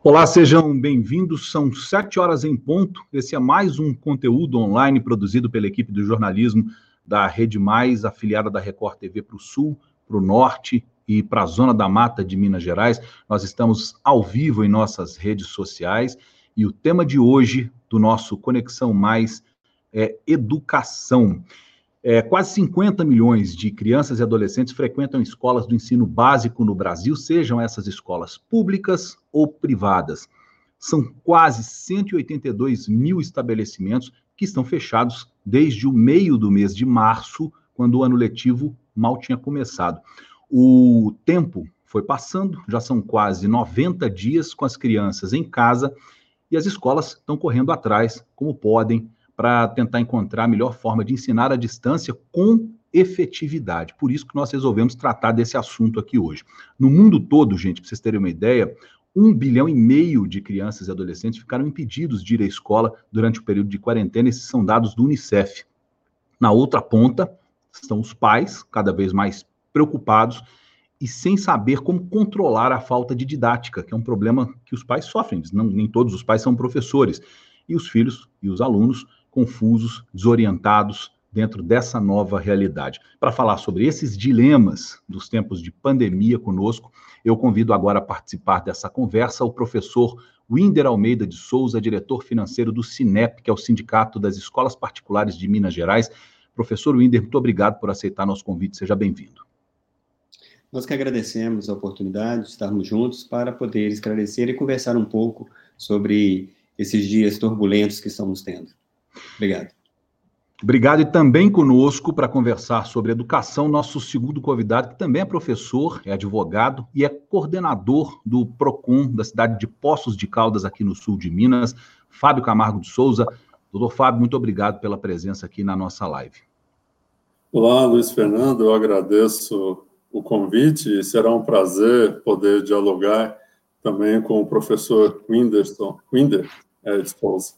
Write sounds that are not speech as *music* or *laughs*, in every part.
Olá, sejam bem-vindos. São sete horas em ponto. Esse é mais um conteúdo online produzido pela equipe do jornalismo da Rede Mais, afiliada da Record TV para o Sul, para o Norte e para a Zona da Mata de Minas Gerais. Nós estamos ao vivo em nossas redes sociais e o tema de hoje do nosso Conexão Mais é educação. É, quase 50 milhões de crianças e adolescentes frequentam escolas do ensino básico no Brasil, sejam essas escolas públicas ou privadas. São quase 182 mil estabelecimentos que estão fechados desde o meio do mês de março, quando o ano letivo mal tinha começado. O tempo foi passando, já são quase 90 dias com as crianças em casa e as escolas estão correndo atrás, como podem, para tentar encontrar a melhor forma de ensinar à distância com efetividade. Por isso que nós resolvemos tratar desse assunto aqui hoje. No mundo todo, gente, para vocês terem uma ideia, um bilhão e meio de crianças e adolescentes ficaram impedidos de ir à escola durante o período de quarentena. Esses são dados do Unicef. Na outra ponta estão os pais, cada vez mais preocupados e sem saber como controlar a falta de didática, que é um problema que os pais sofrem. Não, nem todos os pais são professores. E os filhos e os alunos confusos, desorientados dentro dessa nova realidade. Para falar sobre esses dilemas dos tempos de pandemia conosco, eu convido agora a participar dessa conversa o professor Winder Almeida de Souza, diretor financeiro do Sinep, que é o Sindicato das Escolas Particulares de Minas Gerais. Professor Winder, muito obrigado por aceitar nosso convite, seja bem-vindo. Nós que agradecemos a oportunidade de estarmos juntos para poder esclarecer e conversar um pouco sobre esses dias turbulentos que estamos tendo. Obrigado. Obrigado e também conosco para conversar sobre educação, nosso segundo convidado, que também é professor, é advogado e é coordenador do PROCON da cidade de Poços de Caldas, aqui no sul de Minas, Fábio Camargo de Souza. Doutor Fábio, muito obrigado pela presença aqui na nossa live. Olá, Luiz Fernando, eu agradeço o convite e será um prazer poder dialogar também com o professor Winderson, Winder é, de Souza.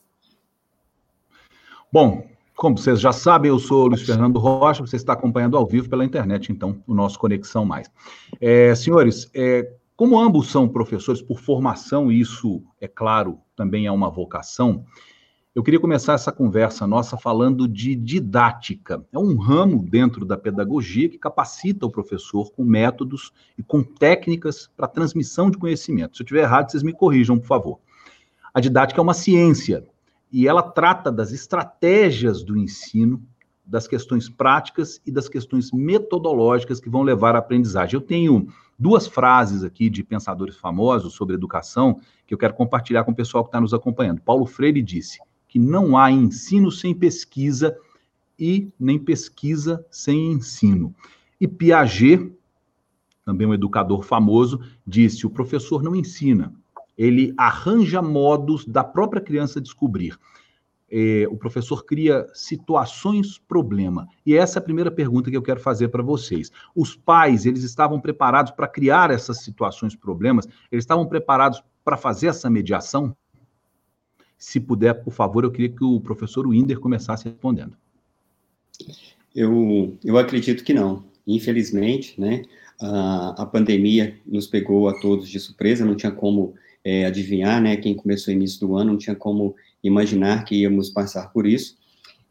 Bom, como vocês já sabem, eu sou Luiz Fernando Rocha, você está acompanhando ao vivo pela internet, então, o nosso Conexão Mais. É, senhores, é, como ambos são professores por formação, e isso, é claro, também é uma vocação, eu queria começar essa conversa nossa falando de didática. É um ramo dentro da pedagogia que capacita o professor com métodos e com técnicas para transmissão de conhecimento. Se eu estiver errado, vocês me corrijam, por favor. A didática é uma ciência e ela trata das estratégias do ensino, das questões práticas e das questões metodológicas que vão levar à aprendizagem. Eu tenho duas frases aqui de pensadores famosos sobre educação que eu quero compartilhar com o pessoal que está nos acompanhando. Paulo Freire disse que não há ensino sem pesquisa e nem pesquisa sem ensino. E Piaget, também um educador famoso, disse: o professor não ensina, ele arranja modos da própria criança descobrir. É, o professor cria situações problema. E essa é a primeira pergunta que eu quero fazer para vocês. Os pais, eles estavam preparados para criar essas situações problemas? Eles estavam preparados para fazer essa mediação? Se puder, por favor, eu queria que o professor Winder começasse respondendo. Eu, eu acredito que não. Infelizmente, né, a, a pandemia nos pegou a todos de surpresa, não tinha como é, adivinhar, né? Quem começou o início do ano não tinha como imaginar que íamos passar por isso.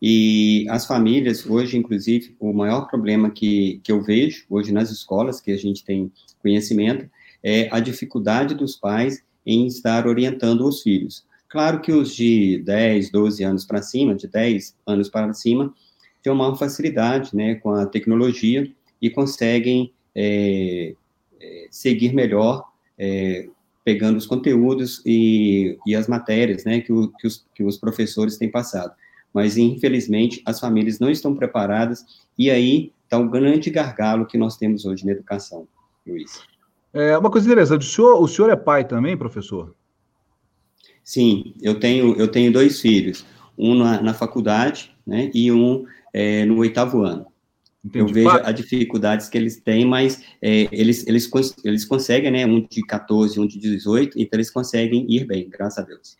E as famílias, hoje, inclusive, o maior problema que, que eu vejo hoje nas escolas, que a gente tem conhecimento, é a dificuldade dos pais em estar orientando os filhos. Claro que os de 10, 12 anos para cima, de 10 anos para cima, têm uma facilidade né, com a tecnologia e conseguem é, é, seguir melhor é, pegando os conteúdos e, e as matérias né, que, o, que, os, que os professores têm passado. Mas, infelizmente, as famílias não estão preparadas, e aí está o um grande gargalo que nós temos hoje na educação, Luiz. É uma coisa interessante, o senhor, o senhor é pai também, professor? Sim, eu tenho, eu tenho dois filhos, um na, na faculdade, né, e um é, no oitavo ano. Entendi. Eu vejo as dificuldades que eles têm, mas é, eles, eles, eles conseguem, né? Um de 14, um de 18, então eles conseguem ir bem, graças a Deus.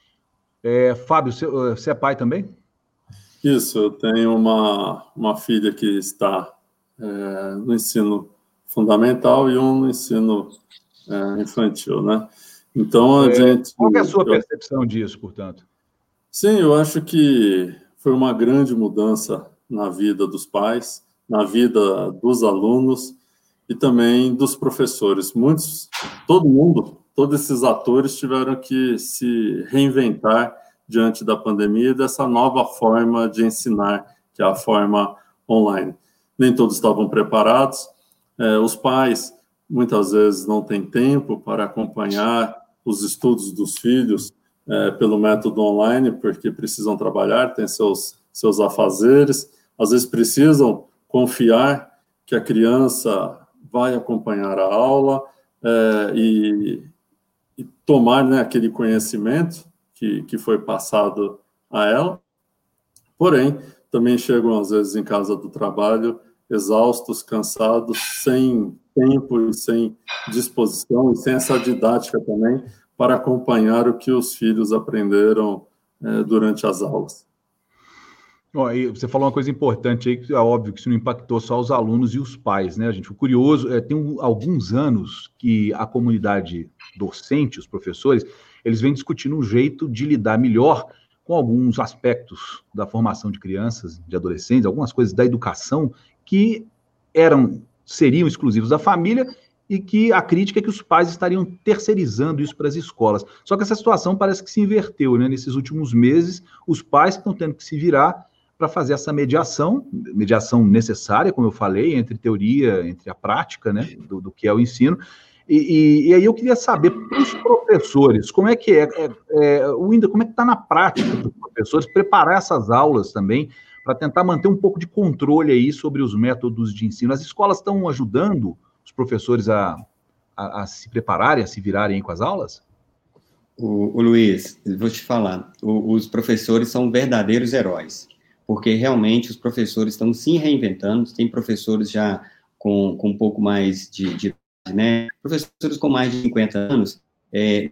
É, Fábio, você, é pai também? Isso, eu tenho uma, uma filha que está é, no ensino fundamental e um no ensino é, infantil, né? Então, a é, gente. Qual é a sua percepção disso, portanto? Sim, eu acho que foi uma grande mudança na vida dos pais, na vida dos alunos e também dos professores. Muitos, todo mundo, todos esses atores tiveram que se reinventar diante da pandemia e dessa nova forma de ensinar, que é a forma online. Nem todos estavam preparados. É, os pais muitas vezes não têm tempo para acompanhar os estudos dos filhos é, pelo método online, porque precisam trabalhar, têm seus, seus afazeres, às vezes precisam confiar que a criança vai acompanhar a aula é, e, e, tomar né, aquele conhecimento que, que foi passado a ela. Porém, também chegam às vezes em casa do trabalho exaustos, cansados, sem tempo e sem disposição e sem essa didática também para acompanhar o que os filhos aprenderam é, durante as aulas. Você falou uma coisa importante aí, que é óbvio que isso não impactou só os alunos e os pais, né, gente? O curioso é tem um, alguns anos que a comunidade docente, os professores, eles vêm discutindo um jeito de lidar melhor com alguns aspectos da formação de crianças, de adolescentes, algumas coisas da educação que eram seriam exclusivos da família e que a crítica é que os pais estariam terceirizando isso para as escolas. Só que essa situação parece que se inverteu, né? Nesses últimos meses, os pais estão tendo que se virar para fazer essa mediação, mediação necessária, como eu falei, entre teoria, entre a prática, né, do, do que é o ensino. E, e, e, aí eu queria saber para os professores, como é que é, é, é o INDA, como é que está na prática dos professores preparar essas aulas também para tentar manter um pouco de controle aí sobre os métodos de ensino. As escolas estão ajudando os professores a, a, a se prepararem, a se virarem com as aulas? O, o Luiz, vou te falar, o, os professores são verdadeiros heróis, porque realmente os professores estão se reinventando, tem professores já com, com um pouco mais de, de né, professores com mais de 50 anos, é,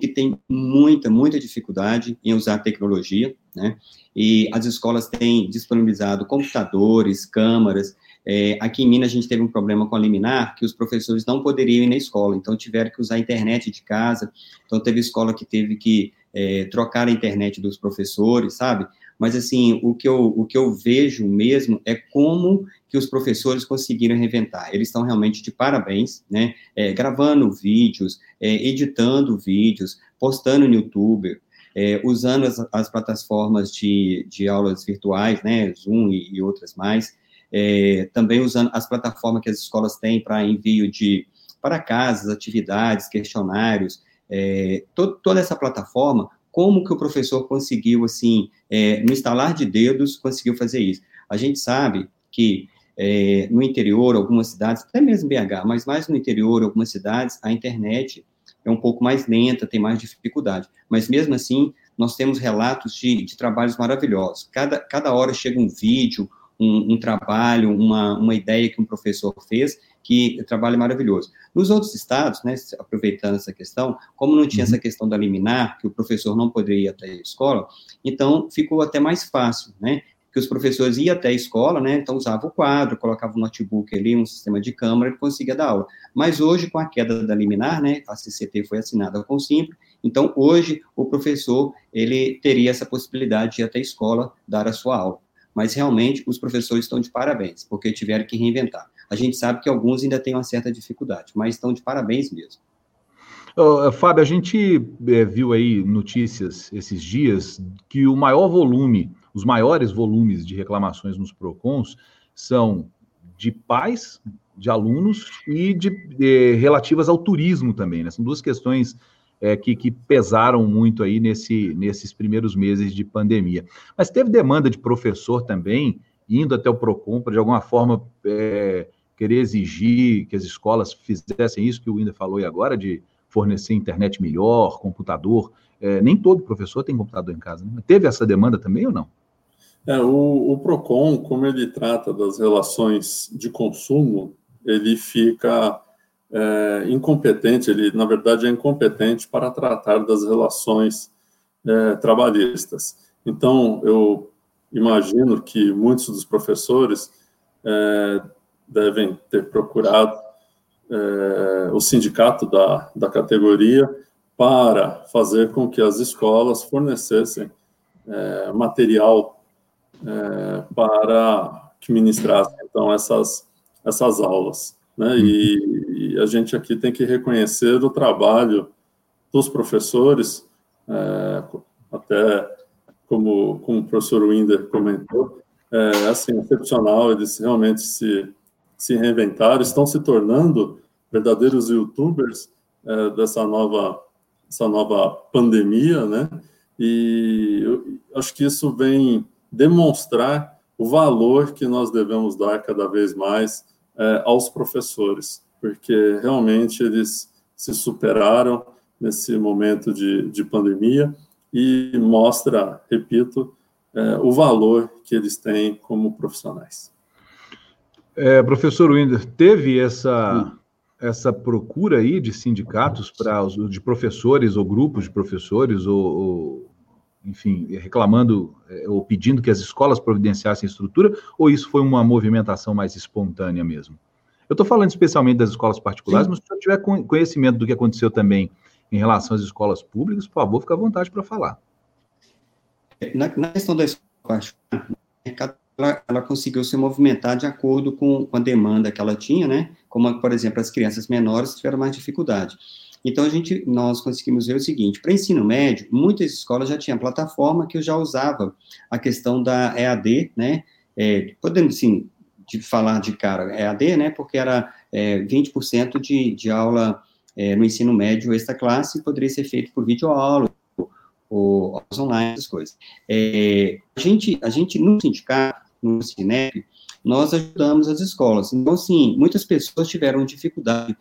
que tem muita, muita dificuldade em usar tecnologia, né, e as escolas têm disponibilizado computadores, câmaras, é, aqui em Minas a gente teve um problema com a liminar, que os professores não poderiam ir na escola, então tiveram que usar a internet de casa, então teve escola que teve que é, trocar a internet dos professores, sabe? Mas, assim, o que, eu, o que eu vejo mesmo é como que os professores conseguiram reinventar. Eles estão realmente de parabéns, né? É, gravando vídeos, é, editando vídeos, postando no YouTube, é, usando as, as, plataformas de, de aulas virtuais, né? Zoom e, e outras mais é, também usando as plataformas que as escolas têm para envio de para casas, atividades, questionários, é, to, toda essa plataforma, como que o professor conseguiu, assim, é, no instalar de dedos, conseguiu fazer isso? A gente sabe que é, no interior, algumas cidades, até mesmo BH, mas mais no interior, algumas cidades, a internet é um pouco mais lenta, tem mais dificuldade. Mas mesmo assim, nós temos relatos de, de trabalhos maravilhosos. Cada, cada hora chega um vídeo, um, um, trabalho, uma, uma ideia que um professor fez, que trabalho maravilhoso. Nos outros estados, né, aproveitando essa questão, como não tinha uhum. essa questão da liminar, que o professor não poderia ir até a escola, então ficou até mais fácil, né, que os professores iam até a escola, né, então usava o quadro, colocava o notebook ali, um sistema de câmera, e conseguia dar aula. Mas hoje, com a queda da liminar, né, a CCT foi assinada com o Simples, então hoje o professor, ele teria essa possibilidade de ir até a escola dar a sua aula mas realmente os professores estão de parabéns, porque tiveram que reinventar. A gente sabe que alguns ainda têm uma certa dificuldade, mas estão de parabéns mesmo. Uh, Fábio, a gente é, viu aí notícias esses dias que o maior volume, os maiores volumes de reclamações nos PROCONs são de pais, de alunos e de, de relativas ao turismo também, né? São duas questões é, que, que, pesaram muito aí nesse, nesses primeiros meses de pandemia. Mas teve demanda de professor também, indo até o PROCON para, de alguma forma, é, querer exigir que as escolas fizessem isso que o Winda falou aí agora, de fornecer internet melhor, computador. É, nem todo professor tem computador em casa. Né? Teve essa demanda também ou não? É, o, o PROCON, como ele trata das relações de consumo, ele fica é, incompetente, ele, na verdade, é incompetente para tratar das relações é, trabalhistas. Então, eu imagino que muitos dos professores é, devem ter procurado é, o sindicato da, da categoria para fazer com que as escolas fornecessem é, material é, para que ministrassem, então, essas, essas aulas. Né? E, e, a gente aqui tem que reconhecer o trabalho dos professores, até como, como o professor Winder comentou, é assim, excepcional, eles realmente se, se reinventaram, estão se tornando verdadeiros youtubers é, dessa nova, essa nova pandemia, né? E eu acho que isso vem demonstrar o valor que nós devemos dar cada vez mais é, aos professores, porque realmente eles se superaram nesse momento de, de pandemia e mostra, repito, é, o valor que eles têm como profissionais. É, professor Winder, teve essa, essa procura aí de sindicatos para de professores ou grupos de professores ou, ou enfim, reclamando é, ou pedindo que as escolas providenciassem estrutura, ou isso foi uma movimentação mais espontânea mesmo? Eu estou falando especialmente das escolas particulares, Sim. mas se o senhor tiver conhecimento do que aconteceu também em relação às escolas públicas, por favor, fique à vontade para falar. Na, na, questão da escola particular, ela, ela, conseguiu se movimentar de acordo com, a demanda que ela tinha, né? Como, por exemplo, as crianças menores tiveram mais dificuldade. Então, a gente, nós conseguimos ver o seguinte, para ensino médio, muitas escolas já tinham plataforma que eu já usava a questão da EAD, né, é, podemos, sim, de falar de cara EAD, né, porque era é, 20% de, de aula é, no ensino médio esta classe poderia ser feito por videoaula, ou online, essas coisas. É, a, gente, a gente, no sindicato, no Cinep, nós ajudamos as escolas. Então, sim, muitas pessoas tiveram dificuldade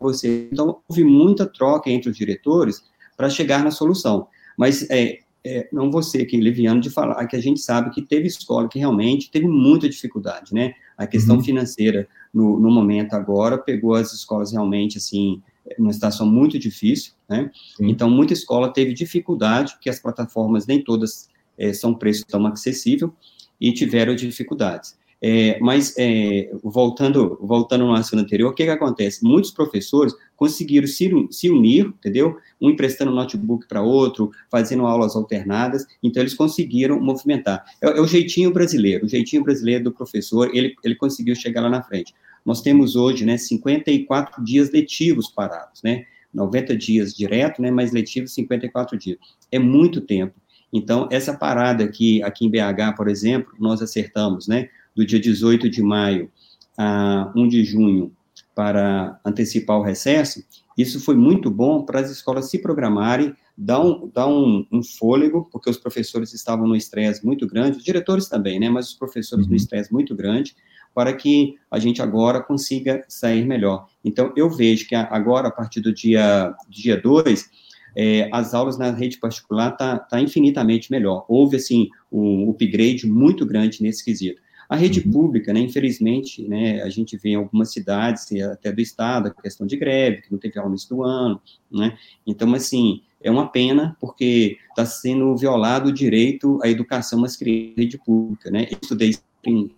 você. Então, houve muita troca entre os diretores para chegar na solução. Mas é, é, não você aqui, Liviano, de falar que a gente sabe que teve escola que realmente teve muita dificuldade, né? A questão uhum. financeira, no, no, momento agora, pegou as escolas realmente, assim, numa situação muito difícil, né? Então, muita escola teve dificuldade, porque as plataformas nem todas é, são preço tão acessível, e tiveram dificuldades. É, mas, é, voltando, voltando no assunto anterior, o que, que acontece? Muitos professores conseguiram se, se unir, entendeu? Um emprestando notebook para outro, fazendo aulas alternadas, então eles conseguiram movimentar. É, é, o jeitinho brasileiro, o jeitinho brasileiro do professor, ele, ele conseguiu chegar lá na frente. Nós temos hoje, né, 54 dias letivos parados, né? 90 dias direto, né, mas letivos 54 dias. É muito tempo. Então, essa parada aqui, aqui em BH, por exemplo, nós acertamos, né? do dia 18 de maio a 1 de junho para antecipar o recesso, isso foi muito bom para as escolas se programarem, dar um, dar um, um fôlego, porque os professores estavam no estresse muito grande, os diretores também, né, mas os professores uhum. no estresse muito grande, para que a gente agora consiga sair melhor. Então, eu vejo que agora, a partir do dia, dia 2, é, as aulas na rede particular está tá infinitamente melhor. Houve, assim, um upgrade muito grande nesse quesito. A rede uhum. pública, né, infelizmente, né, a gente vê em algumas cidades, até do estado, a questão de greve, que não teve aula no início do ano, né, então, assim, é uma pena, porque está sendo violado o direito à educação nas crianças rede pública, né, eu estudei em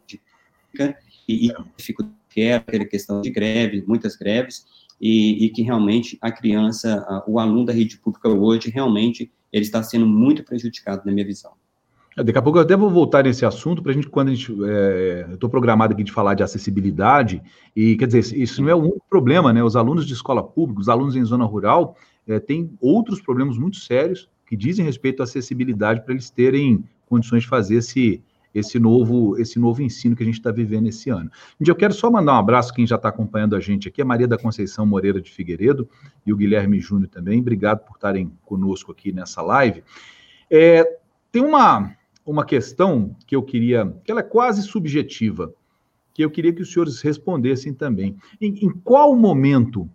e, e dificuldade que é aquela questão de greve, muitas greves, e, e, que realmente a criança, a, o aluno da rede pública hoje, realmente, ele está sendo muito prejudicado, na minha visão. É, daqui a pouco eu até vou voltar nesse assunto para a gente, quando a gente. É, eu estou programado aqui de falar de acessibilidade, e quer dizer, isso não é o único problema, né? Os alunos de escola pública, os alunos em zona rural, é, têm outros problemas muito sérios que dizem respeito à acessibilidade para eles terem condições de fazer esse, esse, novo, esse novo ensino que a gente está vivendo esse ano. Eu quero só mandar um abraço quem já está acompanhando a gente aqui, a Maria da Conceição Moreira de Figueiredo e o Guilherme Júnior também. Obrigado por estarem conosco aqui nessa live. É, tem uma, uma questão que eu queria, que ela é quase subjetiva, que eu queria que os senhores respondessem também. Em, em qual momento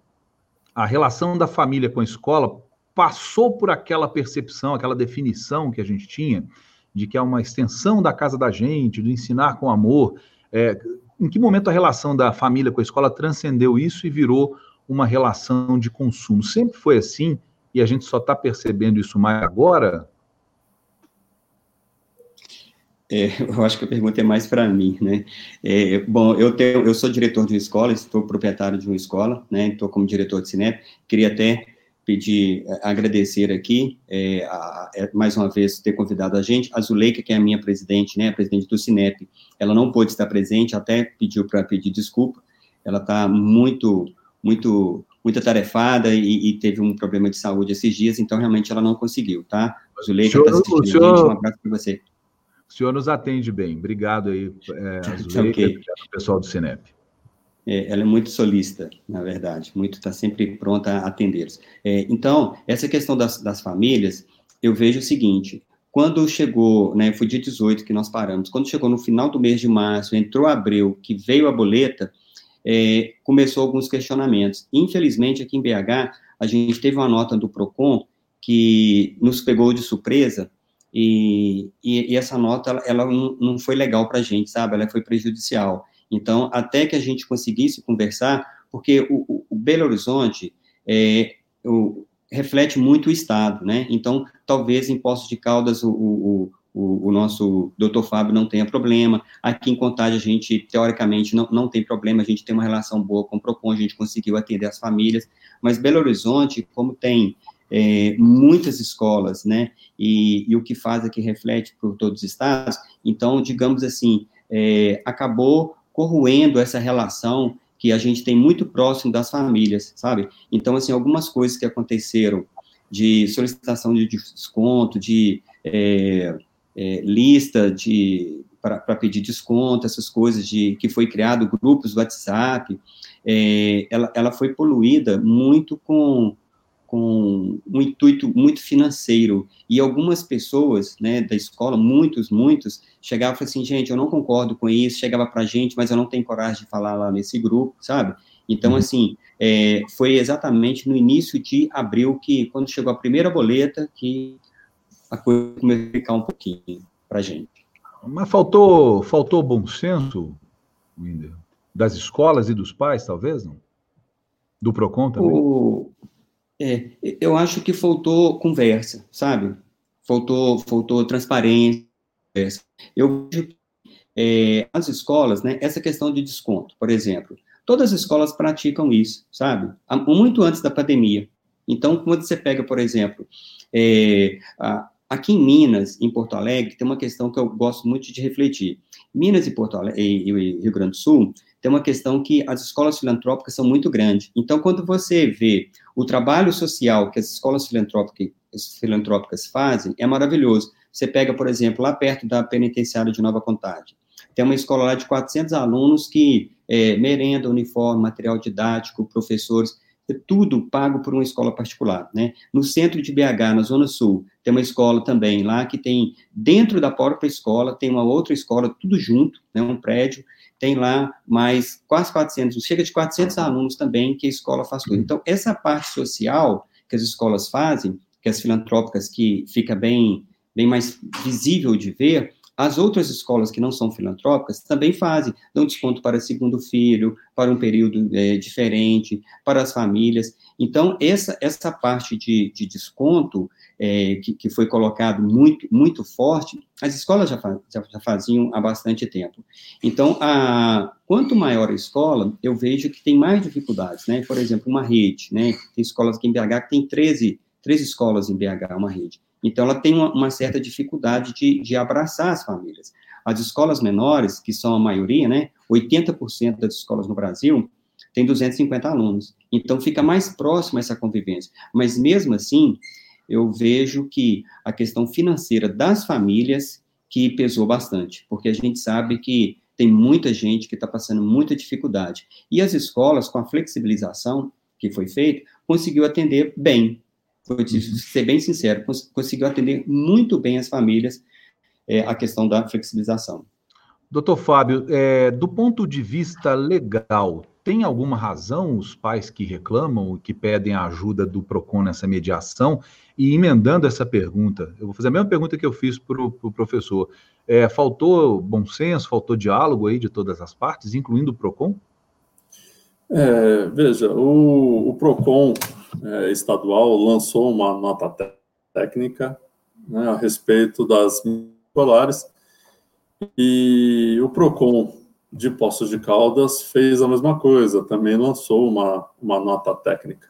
a relação da família com a escola passou por aquela percepção, aquela definição que a gente tinha de que é uma extensão da casa da gente, do ensinar com amor. É, em que momento a relação da família com a escola transcendeu isso e virou uma relação de consumo? Sempre foi assim e a gente só está percebendo isso mais agora, É, eu acho que a pergunta é mais para mim, né? É, bom, eu, tenho, eu sou diretor de uma escola, estou proprietário de uma escola, né? Estou como diretor de Cinep. Queria até pedir, é, agradecer aqui, é, a, a, mais uma vez, ter convidado a gente. A Zuleika, que é a minha presidente, né? A presidente do Cinep, ela não pôde estar presente, até pediu para pedir desculpa. Ela está muito, muito, muito atarefada e, e, teve um problema de saúde esses dias, então realmente ela não conseguiu, tá? Zuleika está assistindo senhor... a gente, um abraço para você. O senhor nos atende bem. Obrigado aí, é, *laughs* okay. pessoal do Cinep. É, ela é muito solista, na verdade, muito está sempre pronta a atender-os. É, então, essa questão das, das famílias, eu vejo o seguinte, quando chegou, né, foi dia 18 que nós paramos, quando chegou no final do mês de março, entrou abril, que veio a boleta, é, começou alguns questionamentos. Infelizmente, aqui em BH, a gente teve uma nota do PROCON que nos pegou de surpresa, e, e, e essa nota, ela, ela não, não foi legal para a gente, sabe? Ela foi prejudicial. Então, até que a gente conseguisse conversar, porque o, o Belo Horizonte é, o, reflete muito o Estado, né? Então, talvez em Poços de Caldas o, o, o, nosso doutor Fábio não tenha problema. Aqui em Contagem, a gente, teoricamente, não, não tem problema, a gente tem uma relação boa com o PROCON, a gente conseguiu atender as famílias, mas Belo Horizonte, como tem é, muitas escolas, né, e, e, o que faz aqui reflete por todos os estados, então, digamos assim, é, acabou corroendo essa relação que a gente tem muito próximo das famílias, sabe? Então, assim, algumas coisas que aconteceram de solicitação de desconto, de é, é, lista de para pedir desconto, essas coisas de que foi criado grupos WhatsApp, é, ela, ela foi poluída muito com com um intuito muito financeiro. E algumas pessoas, né, da escola, muitos, muitos, chegavam e falavam assim, gente, eu não concordo com isso, chegava para a gente, mas eu não tenho coragem de falar lá nesse grupo, sabe? Então, uhum. assim, é, foi exatamente no início de abril que, quando chegou a primeira boleta, que a coisa começou a ficar um pouquinho para a gente. Mas faltou, faltou bom senso, Winder? Das escolas e dos pais, talvez, não? Do PROCON também? O, é, eu acho que faltou conversa, sabe? Faltou, faltou transparência. Eu é, as escolas, né, essa questão de desconto, por exemplo, todas as escolas praticam isso, sabe? Muito antes da pandemia. Então, quando você pega, por exemplo, é, a, aqui em Minas, em Porto Alegre, tem uma questão que eu gosto muito de refletir. Minas e Porto Alegre, e, e Rio Grande do Sul, tem uma questão que as escolas filantrópicas são muito grandes. Então, quando você vê o trabalho social que as escolas filantrópicas, filantrópicas fazem, é maravilhoso. Você pega, por exemplo, lá perto da penitenciária de Nova Contagem, tem uma escola lá de 400 alunos que é, merenda, uniforme, material didático, professores, é tudo pago por uma escola particular, né? No centro de BH, na Zona Sul, tem uma escola também lá que tem, dentro da própria escola, tem uma outra escola, tudo junto, né? Um prédio, tem lá mais quase 400, chega de 400 alunos também que a escola faz tudo. Então, essa parte social que as escolas fazem, que as filantrópicas, que fica bem, bem mais visível de ver, as outras escolas que não são filantrópicas também fazem, dão desconto para segundo filho, para um período é, diferente, para as famílias. Então, essa, essa parte de, de desconto, é, que, que, foi colocado muito, muito forte, as escolas já, já, faziam há bastante tempo. Então, a, quanto maior a escola, eu vejo que tem mais dificuldades, né? Por exemplo, uma rede, né? Tem escolas aqui em BH que tem 13, 13 escolas em BH, uma rede. Então, ela tem uma, uma certa dificuldade de, de abraçar as famílias. As escolas menores, que são a maioria, né? 80% das escolas no Brasil, tem 250 alunos. Então, fica mais próximo essa convivência. Mas, mesmo assim, eu vejo que a questão financeira das famílias que pesou bastante, porque a gente sabe que tem muita gente que está passando muita dificuldade. E as escolas, com a flexibilização que foi feita, conseguiu atender bem. Vou uhum. ser bem sincero, conseguiu atender muito bem as famílias é, a questão da flexibilização. Doutor Fábio, é, do ponto de vista legal, tem alguma razão os pais que reclamam, que pedem a ajuda do PROCON nessa mediação? E emendando essa pergunta, eu vou fazer a mesma pergunta que eu fiz para o pro professor. É, faltou bom senso, faltou diálogo aí de todas as partes, incluindo o PROCON? É, veja, o, o PROCON é, estadual lançou uma nota técnica né, a respeito das escolares E o PROCON de Poços de Caldas fez a mesma coisa, também lançou uma, uma nota técnica.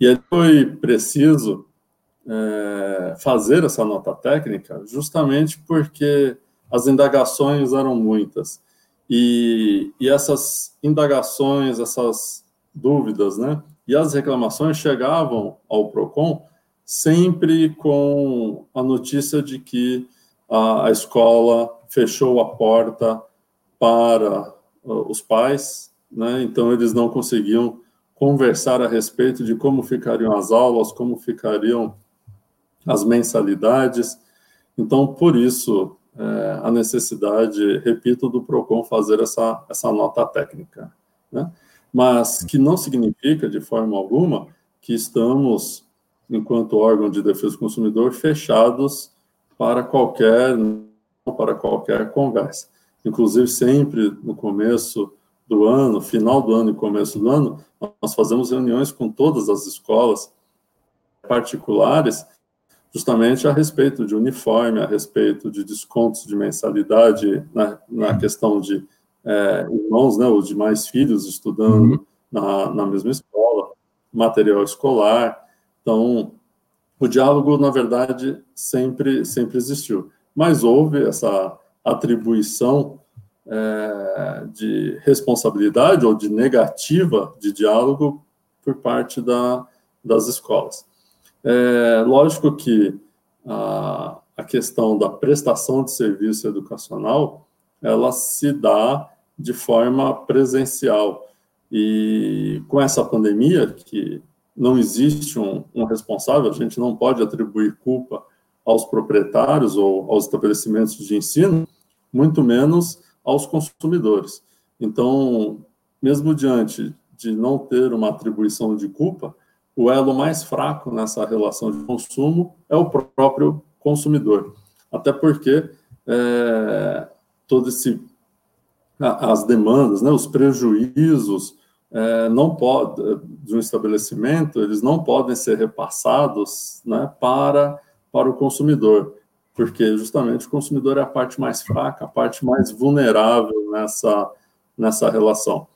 E aí foi preciso é, fazer essa nota técnica justamente porque as indagações eram muitas. E, e essas indagações, essas dúvidas, né? E as reclamações chegavam ao PROCON sempre com a notícia de que a, a escola fechou a porta para uh, os pais, né? Então eles não conseguiam conversar a respeito de como ficariam as aulas, como ficariam as mensalidades. Então, por isso, é, a necessidade, repito, do PROCON fazer essa, essa nota técnica. Né? Mas que não significa, de forma alguma, que estamos, enquanto órgão de defesa do consumidor, fechados para qualquer, para qualquer conversa. Inclusive, sempre no começo do ano, final do ano e começo do ano, nós fazemos reuniões com todas as escolas particulares justamente a respeito de uniforme, a respeito de descontos de mensalidade na, na questão de é, irmãos, né, ou de mais filhos estudando uhum. na, na mesma escola, material escolar. Então, o diálogo, na verdade, sempre, sempre existiu. Mas houve essa atribuição é, de responsabilidade ou de negativa de diálogo por parte da, das escolas. É, lógico que a, a questão da prestação de serviço educacional, ela se dá de forma presencial. E com essa pandemia, que não existe um, um, responsável, a gente não pode atribuir culpa aos proprietários ou aos estabelecimentos de ensino, muito menos aos consumidores. Então, mesmo diante de não ter uma atribuição de culpa, o elo mais fraco nessa relação de consumo é o próprio consumidor. Até porque é, todo esse as demandas, né, os prejuízos é, não pode de um estabelecimento, eles não podem ser repassados, né, para para o consumidor, porque justamente o consumidor é a parte mais fraca, a parte mais vulnerável nessa nessa relação.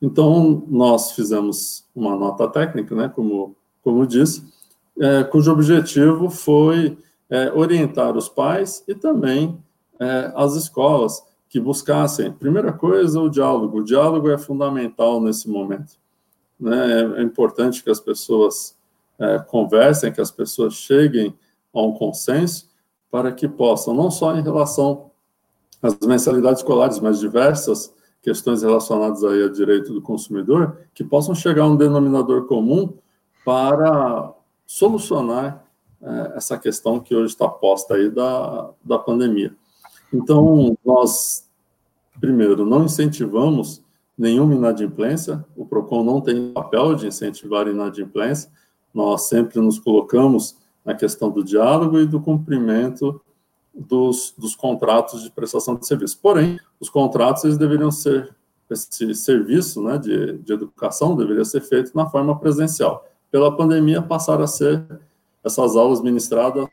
Então, nós fizemos uma nota técnica, né, como, como disse, é, cujo objetivo foi é, orientar os pais e também é, as escolas que buscassem, primeira coisa, o diálogo. O diálogo é fundamental nesse momento. Né? É, importante que as pessoas é, conversem, que as pessoas cheguem a um consenso para que possam, não só em relação às mensalidades escolares, mas diversas questões relacionadas aí ao direito do consumidor, que possam chegar a um denominador comum para solucionar é, essa questão que hoje está posta aí da, da pandemia. Então, nós, primeiro, não incentivamos nenhuma inadimplência, o PROCON não tem papel de incentivar inadimplência, nós sempre nos colocamos na questão do diálogo e do cumprimento dos, dos contratos de prestação de serviço. Porém, os contratos eles deveriam ser esse serviço né, de, de educação deveria ser feito na forma presencial. Pela pandemia, passaram a ser essas aulas ministradas.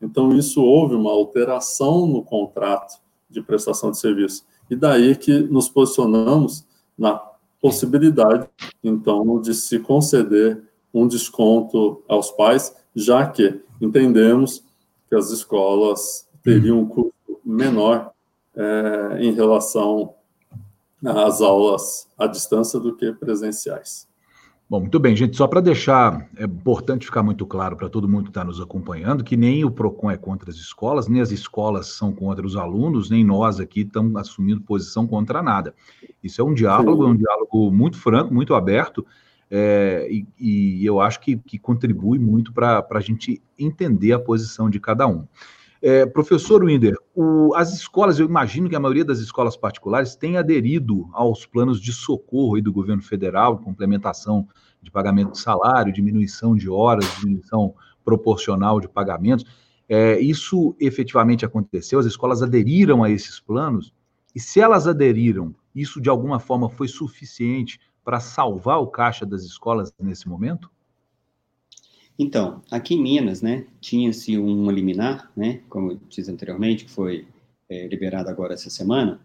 Então, isso houve uma alteração no contrato de prestação de serviço. E daí que nos posicionamos na possibilidade, então, de se conceder um desconto aos pais, já que entendemos que as escolas teriam um custo menor é, em relação às aulas à distância do que presenciais. Bom, muito bem, gente. Só para deixar, é importante ficar muito claro para todo mundo que está nos acompanhando que nem o PROCON é contra as escolas, nem as escolas são contra os alunos, nem nós aqui estamos assumindo posição contra nada. Isso é um diálogo, Sim. é um diálogo muito franco, muito aberto, é, e, e, eu acho que, que contribui muito para a gente entender a posição de cada um. É, professor Winder, o, as escolas, eu imagino que a maioria das escolas particulares tem aderido aos planos de socorro do governo federal, complementação de pagamento de salário, diminuição de horas, diminuição proporcional de pagamentos. É, isso efetivamente aconteceu? As escolas aderiram a esses planos? E se elas aderiram, isso de alguma forma foi suficiente para salvar o caixa das escolas nesse momento? Então, aqui em Minas, né, tinha-se um liminar, né, como eu disse anteriormente, que foi é, liberado agora essa semana,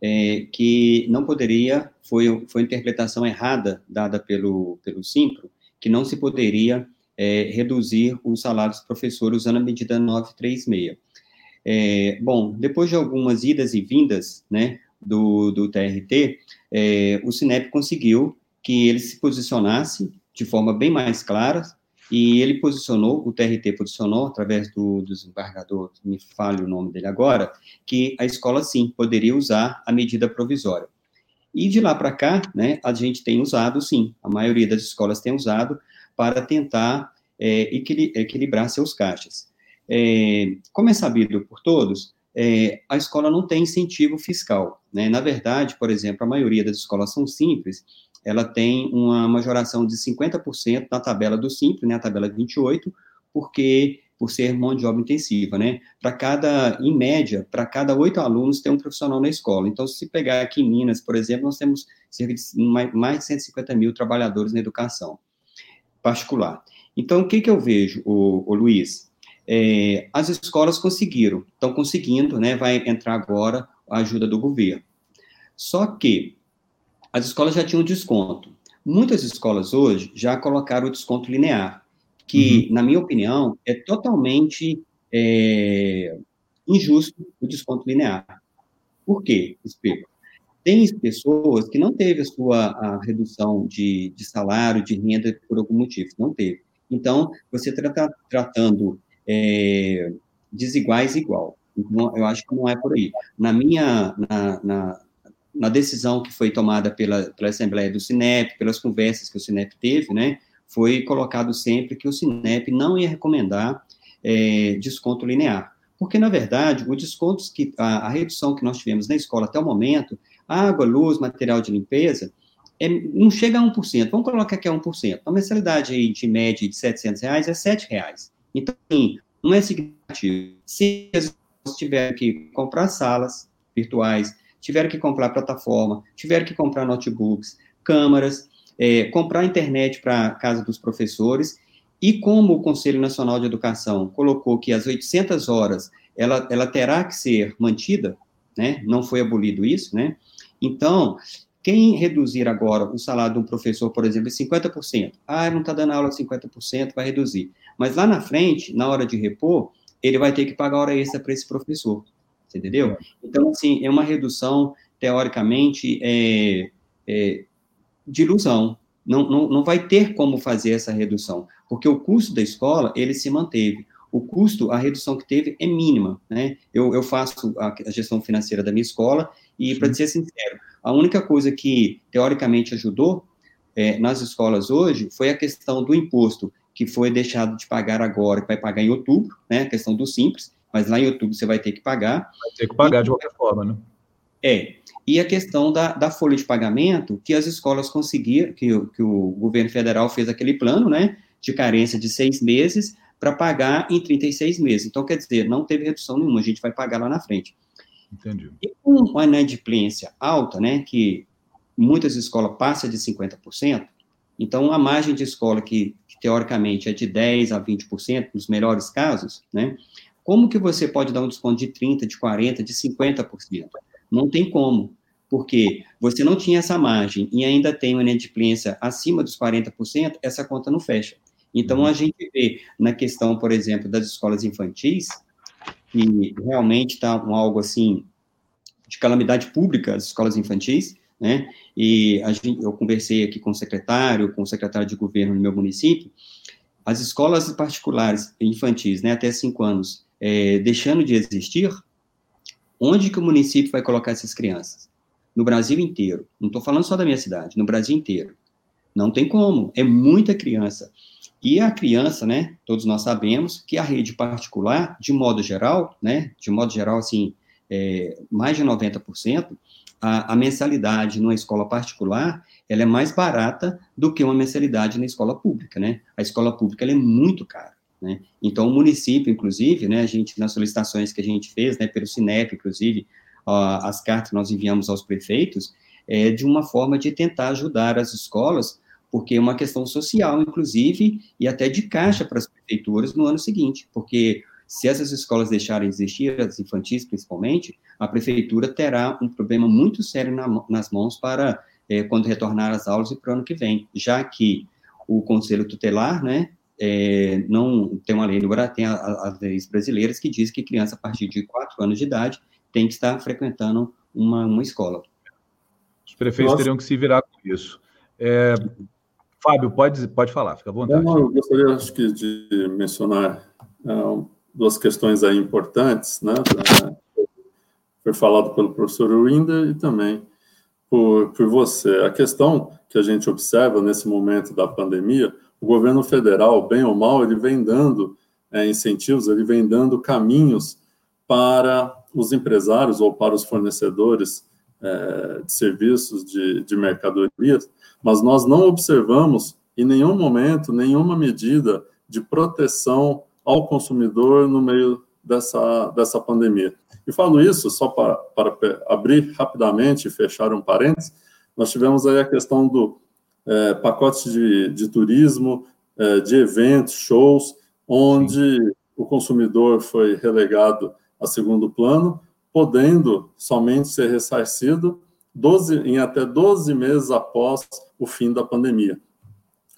é, que não poderia, foi, foi interpretação errada dada pelo, pelo Simpro, que não se poderia é, reduzir os salários dos professores usando a medida 936. É, bom, depois de algumas idas e vindas, né, do, do TRT, é, o Sinep conseguiu que ele se posicionasse de forma bem mais clara, e ele posicionou, o TRT posicionou, através do, do desembargador, me fale o nome dele agora, que a escola, sim, poderia usar a medida provisória. E de lá para cá, né, a gente tem usado, sim, a maioria das escolas tem usado para tentar é, equilibrar seus caixas. É, como é sabido por todos, é, a escola não tem incentivo fiscal. Né? Na verdade, por exemplo, a maioria das escolas são simples, ela tem uma majoração de 50% na tabela do Simples, né, a tabela 28, porque por ser mão de obra intensiva, né? Para cada, em média, para cada oito alunos tem um profissional na escola. Então, se pegar aqui em Minas, por exemplo, nós temos cerca de mais de 150 mil trabalhadores na educação particular. Então, o que, que eu vejo, o, o Luiz? É, as escolas conseguiram, estão conseguindo, né? Vai entrar agora a ajuda do governo. Só que as escolas já tinham desconto. Muitas escolas hoje já colocaram o desconto linear, que, uhum. na minha opinião, é totalmente é, injusto o desconto linear. Por quê? Explico. Tem pessoas que não teve a sua a redução de, de salário, de renda, por algum motivo, não teve. Então, você está tratando é, desiguais igual. Então, eu acho que não é por aí. Na minha, na, na, na decisão que foi tomada pela, pela Assembleia do Sinep, pelas conversas que o Sinep teve, né, foi colocado sempre que o Sinep não ia recomendar é, desconto linear. Porque, na verdade, os descontos que, a, a, redução que nós tivemos na escola até o momento, água, luz, material de limpeza, é, não chega a 1%. Vamos colocar que é 1%. A mensalidade aí de média de 700 reais é 7 reais. Então, assim, não é significativo. Se as pessoas tiverem que comprar salas virtuais, tiveram que comprar plataforma, tiveram que comprar notebooks, câmaras, é, comprar internet para a casa dos professores, e como o Conselho Nacional de Educação colocou que as 800 horas ela, ela terá que ser mantida, né, não foi abolido isso, né, então, quem reduzir agora o salário de um professor, por exemplo, em 50%, ah, não está dando aula 50%, vai reduzir. Mas lá na frente, na hora de repor, ele vai ter que pagar hora extra para esse professor. Você entendeu? Então, assim, é uma redução, teoricamente, é, é, de ilusão. Não, não, não vai ter como fazer essa redução, porque o custo da escola, ele se manteve. O custo, a redução que teve é mínima, né? Eu, eu faço a, a gestão financeira da minha escola e, para ser sincero, a única coisa que, teoricamente, ajudou é, nas escolas hoje foi a questão do imposto, que foi deixado de pagar agora, que vai pagar em outubro, né? A questão do Simples, mas lá em outubro você vai ter que pagar. Vai ter que pagar e, de qualquer forma, né? É. E a questão da, da folha de pagamento, que as escolas conseguiram, que, que o governo federal fez aquele plano, né, de carência de seis meses, para pagar em 36 meses. Então, quer dizer, não teve redução nenhuma, a gente vai pagar lá na frente. Entendi. E com uma inadimplência alta, né, que muitas escolas passam de 50%, então a margem de escola que, que teoricamente é de 10% a 20%, nos melhores casos, né, como que você pode dar um desconto de 30%, de 40%, de 50%? Não tem como, porque você não tinha essa margem e ainda tem uma inadimplência acima dos 40%, essa conta não fecha. Então, a gente vê na questão, por exemplo, das escolas infantis, que realmente está um algo assim de calamidade pública, as escolas infantis, né? E gente, eu conversei aqui com o secretário, com o secretário de governo no meu município, as escolas particulares infantis, né, até cinco anos, é, deixando de existir, onde que o município vai colocar essas crianças? No Brasil inteiro. Não estou falando só da minha cidade, no Brasil inteiro. Não tem como, é muita criança. E a criança, né, todos nós sabemos que a rede particular, de modo geral, né, de modo geral, assim, é, mais de 90%, a, a mensalidade numa escola particular, ela é mais barata do que uma mensalidade na escola pública, né? A escola pública, é muito cara. Né? Então, o município, inclusive, né, a gente, nas solicitações que a gente fez, né, pelo Sinep, inclusive, uh, as cartas que nós enviamos aos prefeitos, é de uma forma de tentar ajudar as escolas, porque é uma questão social, inclusive, e até de caixa para as prefeituras no ano seguinte, porque Se essas escolas deixarem de existir, as infantis principalmente, a prefeitura terá um problema muito sério na, nas mãos para é, quando retornar às aulas e para o ano que vem, já que o conselho tutelar, né, é, não tem uma lei no Brasil, tem as leis brasileiras que diz que criança a partir de 4 anos de idade tem que estar frequentando uma, uma escola. Os prefeitos Nossa. teriam que se virar com isso. É, Fábio, pode, pode falar, fica à vontade. Eu gostaria, acho que, de mencionar uh, duas questões aí importantes, né? Uh, foi falado pelo professor Winder e também por, por você. A questão que a gente observa nesse momento da pandemia, o governo federal, bem ou mal, ele vem dando é, incentivos, ele vem dando caminhos para os empresários ou para os fornecedores é, de serviços de, de mercadorias, mas nós não observamos em nenhum momento nenhuma medida de proteção ao consumidor no meio dessa, dessa pandemia. E falo isso só para, para abrir rapidamente e fechar um parênteses, nós tivemos aí a questão do é, pacote de, de turismo, é, de eventos, shows, onde Sim. o consumidor foi relegado a segundo plano, podendo somente ser ressarcido 12, em até 12 meses após o fim da pandemia.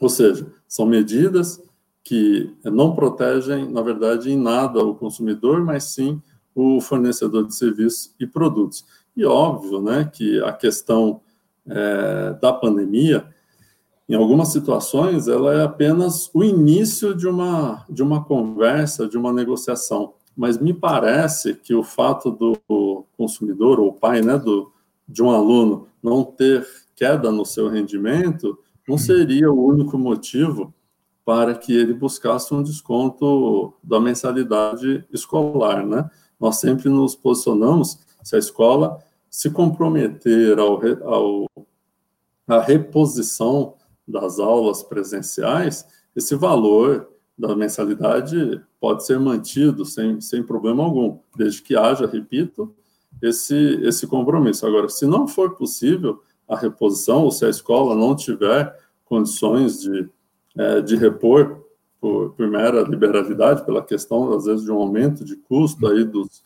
Ou seja, são medidas que não protegem, na verdade, em nada o consumidor, mas sim o fornecedor de serviços e produtos. E óbvio, né, que a questão é, da pandemia, em algumas situações, ela é apenas o início de uma, de uma conversa, de uma negociação. Mas me parece que o fato do consumidor, ou pai né, do, de um aluno, não ter queda no seu rendimento, não seria o único motivo para que ele buscasse um desconto da mensalidade escolar, né? Nós sempre nos posicionamos, se a escola se comprometer ao, ao a reposição das aulas presenciais, esse valor da mensalidade pode ser mantido sem, sem problema algum, desde que haja, repito, esse, esse compromisso. Agora, se não for possível a reposição, ou se a escola não tiver condições de, é, de repor por, por, mera liberalidade, pela questão, às vezes, de um aumento de custo aí dos,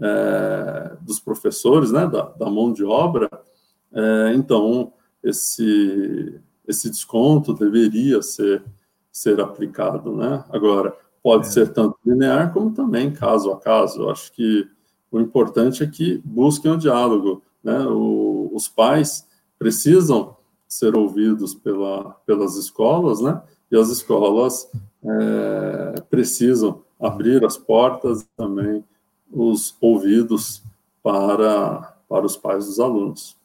é, dos professores, né, da, da mão de obra, é, então, esse, esse desconto deveria ser, ser aplicado, né? Agora, pode é. ser tanto linear como também caso a caso. Eu acho que o importante é que busquem o diálogo, né? O, os pais precisam ser ouvidos pela, pelas escolas, né? E as escolas é, precisam abrir as portas também os ouvidos para, para os pais dos alunos.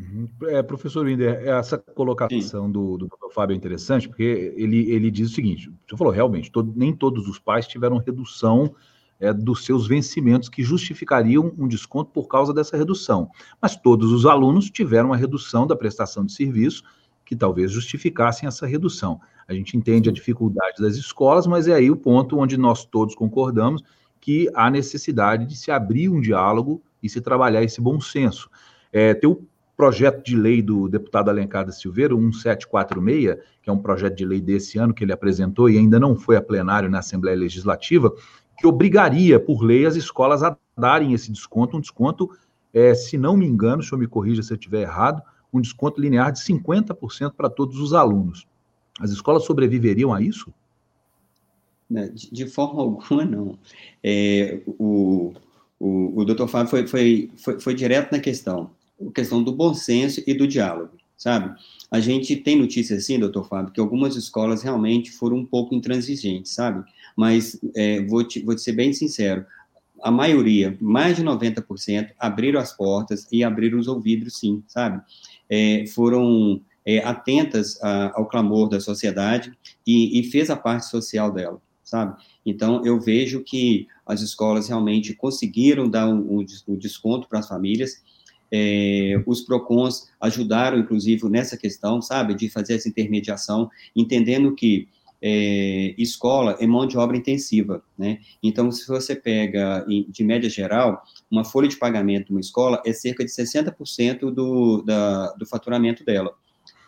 Uhum. É, professor Winder, essa colocação do, do. Fábio é interessante, porque ele, ele diz o seguinte: você falou realmente, todo, nem todos os pais tiveram redução é, dos seus vencimentos que justificariam um desconto por causa dessa redução. Mas todos os alunos tiveram uma redução da prestação de serviço que talvez justificassem essa redução. A gente entende a dificuldade das escolas, mas é aí o ponto onde nós todos concordamos que há necessidade de se abrir um diálogo e se trabalhar esse bom senso. É, tem o projeto de lei do deputado Alencar da Silveira, 1746, que é um projeto de lei desse ano que ele apresentou e ainda não foi a plenário na Assembleia Legislativa, que obrigaria, por lei, as escolas a darem esse desconto, um desconto, é, se não me engano, se eu me corrija se eu estiver errado, um desconto linear de 50% para todos os alunos. As escolas sobreviveriam a isso? De, de forma *laughs* alguma, não. É, o, o, o doutor Fábio foi, foi, foi, foi direto na questão, questão do bom senso e do diálogo, sabe? A gente tem notícias assim, doutor Fábio, que algumas escolas realmente foram um pouco intransigentes, sabe? mas é, vou, te, vou te ser bem sincero, a maioria, mais de 90%, abriram as portas e abriram os ouvidos, sim, sabe? É, foram é, atentas a, ao clamor da sociedade e, e, fez a parte social dela, sabe? Então, eu vejo que as escolas realmente conseguiram dar um, um desconto para as famílias, é, os PROCONs ajudaram, inclusive, nessa questão, sabe, de fazer essa intermediação, entendendo que é, escola é mão de obra intensiva, né? Então, se você pega, de média geral, uma folha de pagamento de uma escola é cerca de 60% do, da, do faturamento dela.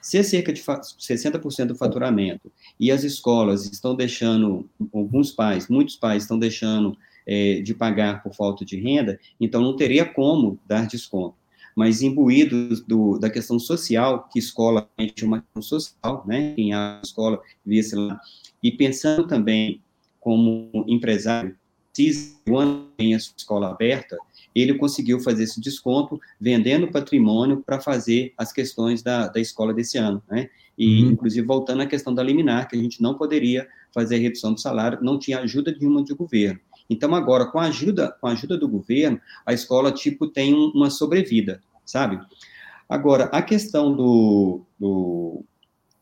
Se é cerca de 60% do faturamento e as escolas estão deixando, alguns pais, muitos pais estão deixando é, de pagar por falta de renda, então não teria como dar desconto. Mas imbuído do, da questão social, que escola é uma questão social, né? Quem a escola via lá, e pensando também como empresário, se o ano tem a sua escola aberta, ele conseguiu fazer esse desconto vendendo patrimônio para fazer as questões da, da escola desse ano, né? E, uhum. inclusive, voltando à questão da liminar, que a gente não poderia fazer a redução do salário, não tinha ajuda nenhuma de governo. Então, agora, com a ajuda, com a ajuda do governo, a escola, tipo, tem uma sobrevida, sabe? Agora, a questão do, do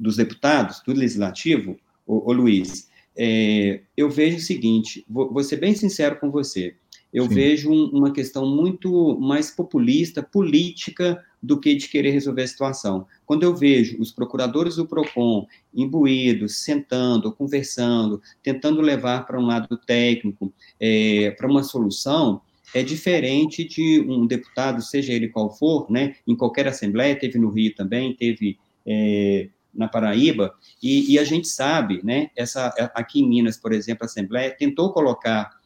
dos deputados, do legislativo, o, Luiz, é, eu vejo o seguinte, vou, vou, ser bem sincero com você, eu Sim. vejo um, uma questão muito mais populista, política, do que de querer resolver a situação. Quando eu vejo os procuradores do PROCON imbuídos, sentando, conversando, tentando levar para um lado técnico, é, para uma solução, é diferente de um deputado, seja ele qual for, né, em qualquer assembleia, teve no Rio também, teve é, na Paraíba, e, e, a gente sabe, né, essa, aqui em Minas, por exemplo, a Assembleia tentou colocar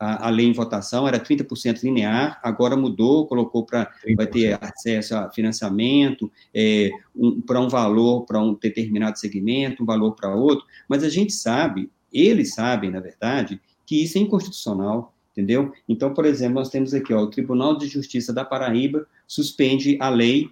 a, a lei em votação, era 30% linear, agora mudou, colocou para, vai ter acesso a financiamento, é, um, para um valor, para um determinado segmento, um valor para outro, mas a gente sabe, eles sabem, na verdade, que isso é inconstitucional, entendeu? Então, por exemplo, nós temos aqui, ó, o Tribunal de Justiça da Paraíba suspende a lei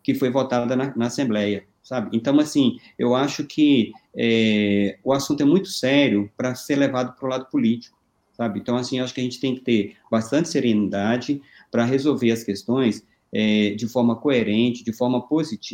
que foi votada na, na Assembleia, sabe? Então, assim, eu acho que é, o assunto é muito sério para ser levado para o lado político, sabe? Então, assim, acho que a gente tem que ter bastante serenidade para resolver as questões é, de forma coerente, de forma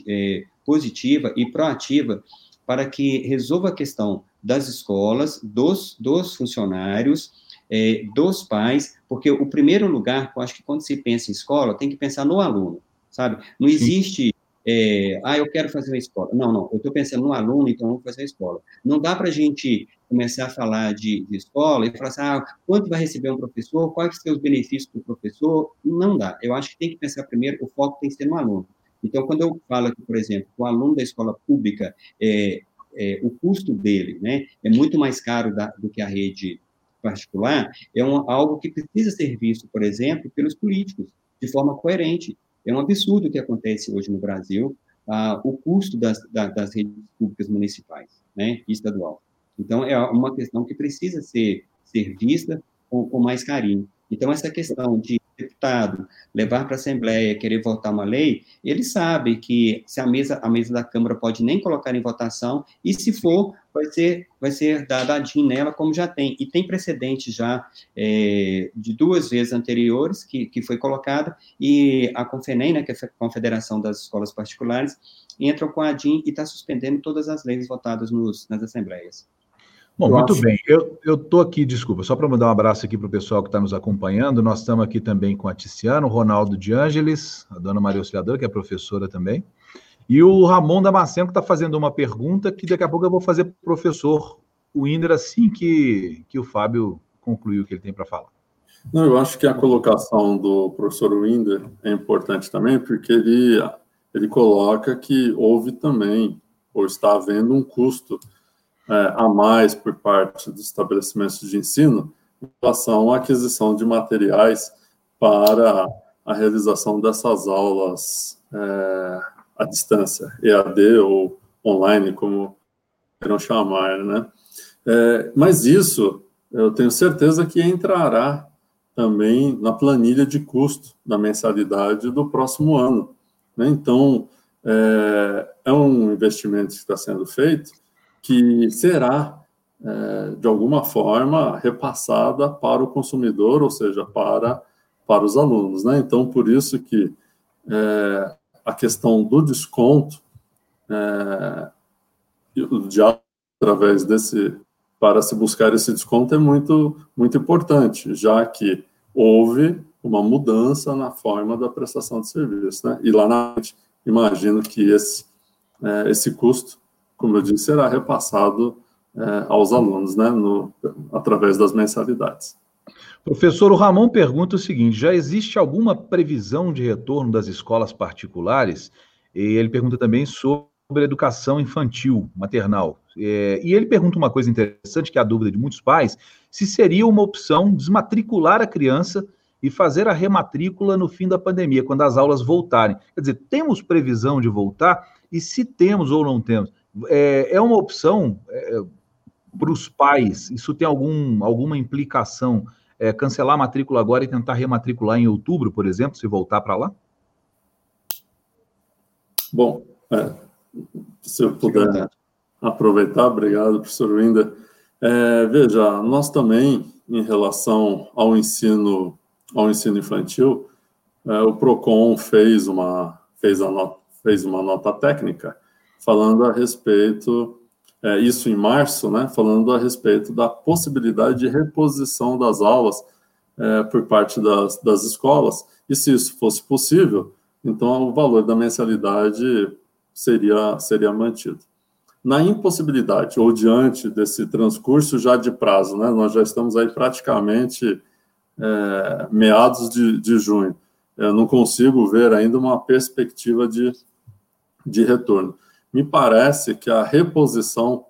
é, positiva e proativa, para que resolva a questão das escolas, dos, dos funcionários, é, dos pais, porque o primeiro lugar, eu acho que quando se pensa em escola, tem que pensar no aluno, sabe? Não existe é, ah, eu quero fazer uma escola. Não, não, eu estou pensando no aluno, então eu vou fazer uma escola. Não dá para a gente começar a falar de, de, escola e falar assim, ah, quanto vai receber um professor, quais são os benefícios do professor? Não dá. Eu acho que tem que pensar primeiro, o foco tem que ser no aluno. Então, quando eu falo aqui, por exemplo, o aluno da escola pública, é, é, o custo dele né, é muito mais caro da, do que a rede particular, é um, algo que precisa ser visto, por exemplo, pelos políticos, de forma coerente. É um absurdo o que acontece hoje no Brasil, ah, o custo das, da, das redes públicas municipais né, e estadual. Então, é uma questão que precisa ser, ser vista com, com mais carinho. Então, essa questão de deputado levar para a Assembleia, querer votar uma lei, ele sabe que se a mesa, a mesa da Câmara pode nem colocar em votação, e se for, vai ser, vai ser dada a DIN nela, como já tem. E tem precedente já é, de duas vezes anteriores que, que foi colocada, e a Confenem, né, que é a Confederação das Escolas Particulares, entra com a DIN e está suspendendo todas as leis votadas nos, nas assembleias. Bom, muito acho... bem. Eu estou aqui, desculpa, só para mandar um abraço aqui para o pessoal que está nos acompanhando. Nós estamos aqui também com a Tiziano, Ronaldo de Ângeles, a dona Maria Auxiliadora, que é professora também, e o Ramon Damasceno, que está fazendo uma pergunta que daqui a pouco eu vou fazer para o professor Winder assim que, que o Fábio concluiu o que ele tem para falar. Não, eu acho que a colocação do professor Winder é importante também, porque ele, ele coloca que houve também, ou está havendo um custo a mais por parte dos estabelecimentos de ensino em relação à aquisição de materiais para a realização dessas aulas é, à distância, EAD ou online, como queiram chamar, né? É, mas isso, eu tenho certeza que entrará também na planilha de custo da mensalidade do próximo ano. Né? Então, é, é um investimento que está sendo feito que será, é, de alguma forma, repassada para o consumidor, ou seja, para, para os alunos. Né? Então, por isso que é, a questão do desconto, é, de, através desse, para se buscar esse desconto é muito, muito importante, já que houve uma mudança na forma da prestação de serviço. Né? E lá na imagino que esse, é, esse custo como eu disse, será repassado é, aos alunos, né, no, através das mensalidades. Professor, o Ramon pergunta o seguinte: já existe alguma previsão de retorno das escolas particulares? E ele pergunta também sobre educação infantil, maternal. É, e ele pergunta uma coisa interessante, que é a dúvida de muitos pais, se seria uma opção desmatricular a criança e fazer a rematrícula no fim da pandemia, quando as aulas voltarem. Quer dizer, temos previsão de voltar? E se temos ou não temos? É, é uma opção é, para os pais? Isso tem algum, alguma implicação? É, cancelar a matrícula agora e tentar rematricular em outubro, por exemplo, se voltar para lá? Bom, é, se eu puder aproveitar, obrigado, professor Winder. É, veja, nós também, em relação ao ensino, ao ensino infantil, é, o PROCON fez uma, fez, a nota, fez uma nota técnica falando a respeito, é, isso em março, né, falando a respeito da possibilidade de reposição das aulas é, por parte das, das escolas, e se isso fosse possível, então o valor da mensalidade seria, seria mantido. Na impossibilidade, ou diante desse transcurso já de prazo, né, nós já estamos aí praticamente é, meados de, de junho, eu não consigo ver ainda uma perspectiva de, de retorno. Me parece que a reposição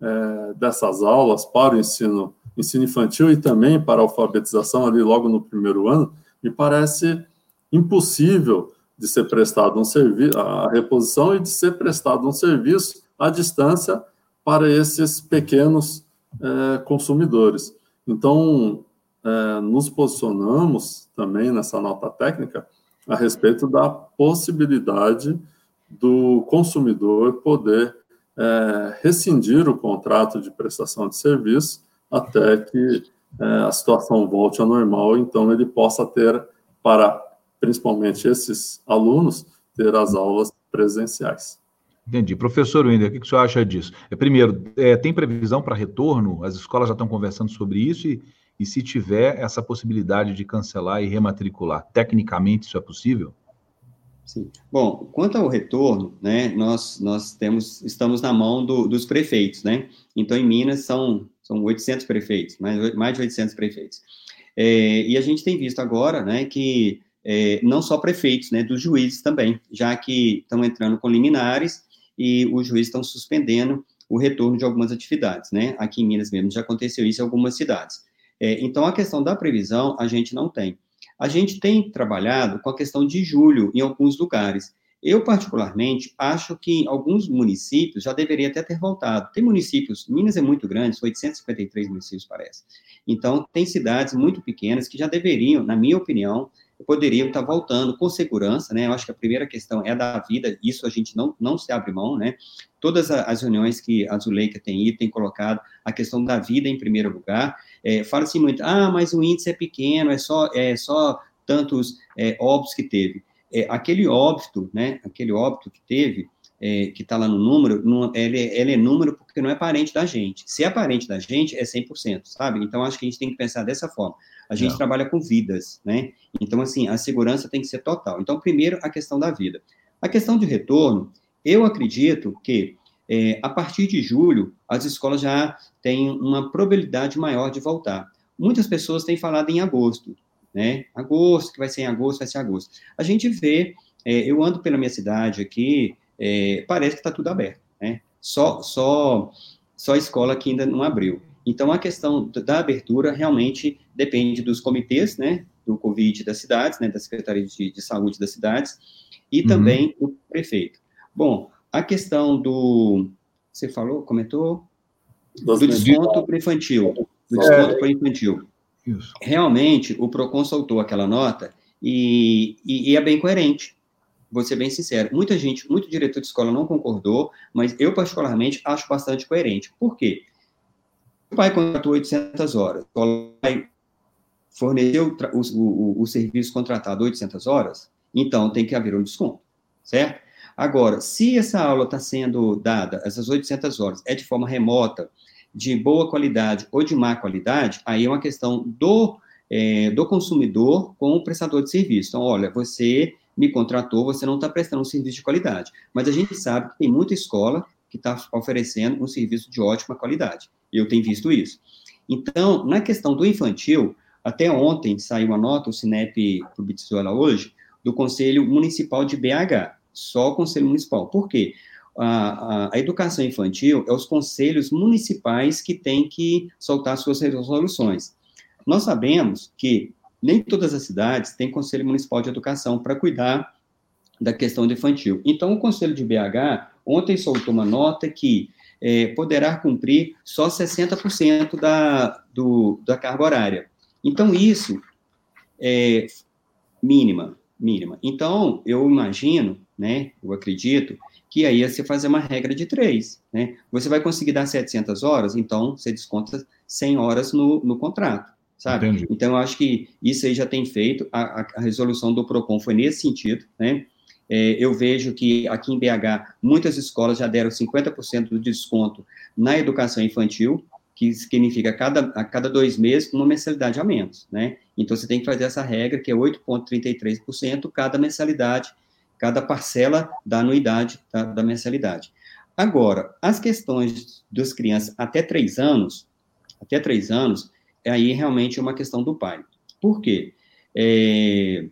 é, dessas aulas para o ensino, ensino infantil e também para a alfabetização ali logo no primeiro ano, me parece impossível de ser prestado um serviço, a reposição e de ser prestado um serviço à distância para esses pequenos é, consumidores. Então, é, nos posicionamos também nessa nota técnica a respeito da possibilidade do consumidor poder é, rescindir o contrato de prestação de serviço até que é, a situação volte ao normal, então ele possa ter para principalmente esses alunos, ter as aulas presenciais. Entendi. Professor Winder, o que, o senhor acha disso? É, primeiro, é, tem previsão para retorno? As escolas já estão conversando sobre isso e, e se tiver essa possibilidade de cancelar e rematricular, tecnicamente isso é possível? Sim. Bom, quanto ao retorno, né, nós, nós temos, estamos na mão do, dos prefeitos, né? Então, em Minas são, são 800 prefeitos, mais, mais de 800 prefeitos. É, e a gente tem visto agora, né, que é, não só prefeitos, né, dos juízes também, já que estão entrando com liminares e os juízes estão suspendendo o retorno de algumas atividades, né? Aqui em Minas mesmo já aconteceu isso em algumas cidades. É, então, a questão da previsão a gente não tem. A gente tem trabalhado com a questão de julho em alguns lugares. Eu, particularmente, acho que alguns municípios já deveriam até ter voltado. Tem municípios, Minas é muito grande, são 853 municípios, parece. Então, tem cidades muito pequenas que já deveriam, na minha opinião, poderiam estar voltando com segurança, né? Eu acho que a primeira questão é da vida, isso a gente não, não se abre mão, né? Todas as reuniões que a Zuleika tem ido, tem colocado a questão da vida em primeiro lugar. É, Fala-se muito, ah, mas o índice é pequeno, é só, é só tantos é, óbitos que teve. É, aquele óbito, né? Aquele óbito que teve, é, que está lá no número, não, ele, ele, é número porque não é parente da gente. Se é parente da gente, é 100%, sabe? Então, acho que a gente tem que pensar dessa forma. A gente não. trabalha com vidas, né? Então, assim, a segurança tem que ser total. Então, primeiro, a questão da vida. A questão de retorno, eu acredito que é, a partir de julho, as escolas já têm uma probabilidade maior de voltar. Muitas pessoas têm falado em agosto, né? Agosto, que vai ser em agosto, vai ser agosto. A gente vê, é, eu ando pela minha cidade aqui, é, parece que está tudo aberto, né? Só, só, só a escola que ainda não abriu. Então, a questão da abertura realmente depende dos comitês, né, do Covid das cidades, né, da Secretaria de, de Saúde das cidades, e uhum. também do prefeito. Bom, a questão do, você falou, comentou? Do desconto para infantil, do desconto para infantil. Isso. Realmente, o PROCON soltou aquela nota e, e, e é bem coerente, vou ser bem sincero, muita gente, muito diretor de escola não concordou, mas eu particularmente acho bastante coerente. Por quê? o pai contratou 800 horas, o pai forneceu o, o, o, serviço contratado 800 horas, então tem que haver um desconto, certo? Agora, se essa aula está sendo dada, essas 800 horas, é de forma remota, de boa qualidade ou de má qualidade, aí é uma questão do, é, do consumidor com o prestador de serviço. Então, olha, você me contratou, você não está prestando um serviço de qualidade. Mas a gente sabe que tem muita escola que está oferecendo um serviço de ótima qualidade. Eu tenho visto isso. Então, na questão do infantil, até ontem saiu uma nota, o Cinep publicou ela hoje, do Conselho Municipal de BH, só o Conselho Municipal. Por quê? a, a, a, educação infantil é os conselhos municipais que têm que soltar suas resoluções. Nós sabemos que nem todas as cidades têm conselho municipal de educação para cuidar da questão do infantil. Então, o conselho de BH ontem soltou uma nota que é, poderá cumprir só 60% da, do, da carga horária. Então, isso é mínima, mínima. Então, eu imagino, né, eu acredito, que aí você fazer uma regra de três, né? Você vai conseguir dar 700 horas, então você desconta 100 horas no, no contrato, sabe? Entendi. Então, eu acho que isso aí já tem feito, a, a resolução do PROCON foi nesse sentido, né? É, eu vejo que aqui em BH, muitas escolas já deram 50% do desconto na educação infantil, que significa a cada, a cada dois meses uma mensalidade a menos, né? Então, você tem que fazer essa regra, que é 8,33% cada mensalidade, cada parcela da anuidade da, da, mensalidade. Agora, as questões das crianças até três anos, até três anos, aí realmente é uma questão do pai. Por quê? É,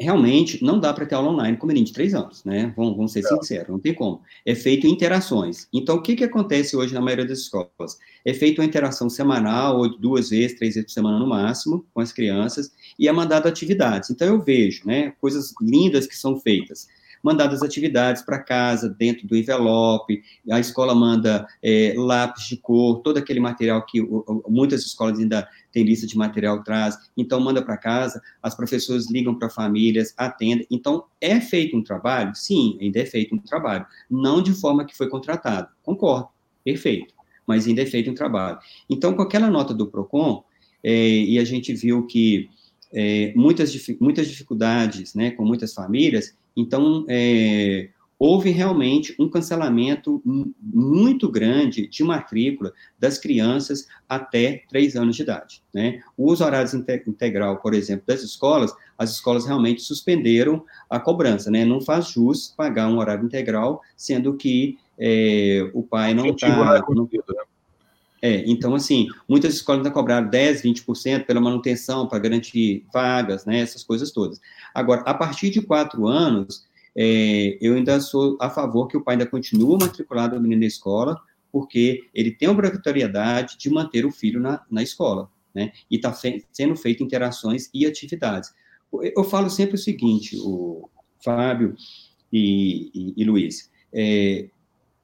realmente não dá para ter aula online com menino de três anos, né? Vamos, vamos ser é. sinceros, não tem como. É feito interações. Então, o que, que acontece hoje na maioria das escolas? É feita uma interação semanal, ou duas vezes, três vezes por semana no máximo, com as crianças, e é mandado atividades. Então, eu vejo, né, coisas lindas que são feitas mandadas atividades para casa, dentro do envelope, a escola manda é, lápis de cor, todo aquele material que o, muitas escolas ainda têm lista de material traz, então manda para casa, as professoras ligam para famílias, atendem, então é feito um trabalho? Sim, ainda é feito um trabalho, não de forma que foi contratado, concordo, perfeito, mas ainda é feito um trabalho. Então, com aquela nota do PROCON, é, e a gente viu que é, muitas, muitas dificuldades, né, com muitas famílias, então, é, houve realmente um cancelamento muito grande de matrícula das crianças até três anos de idade. Né? Os horários integral, por exemplo, das escolas, as escolas realmente suspenderam a cobrança. Né? Não faz jus pagar um horário integral, sendo que é, o pai não está... É, então, assim, muitas escolas ainda cobraram 10, 20% pela manutenção, para garantir vagas, né, essas coisas todas. Agora, a partir de quatro anos, é, eu ainda sou a favor que o pai ainda continue matriculado no menino na escola, porque ele tem a obrigatoriedade de manter o filho na, na escola, né, e está fe sendo feito interações e atividades. Eu falo sempre o seguinte, o Fábio e, e, e Luiz, é,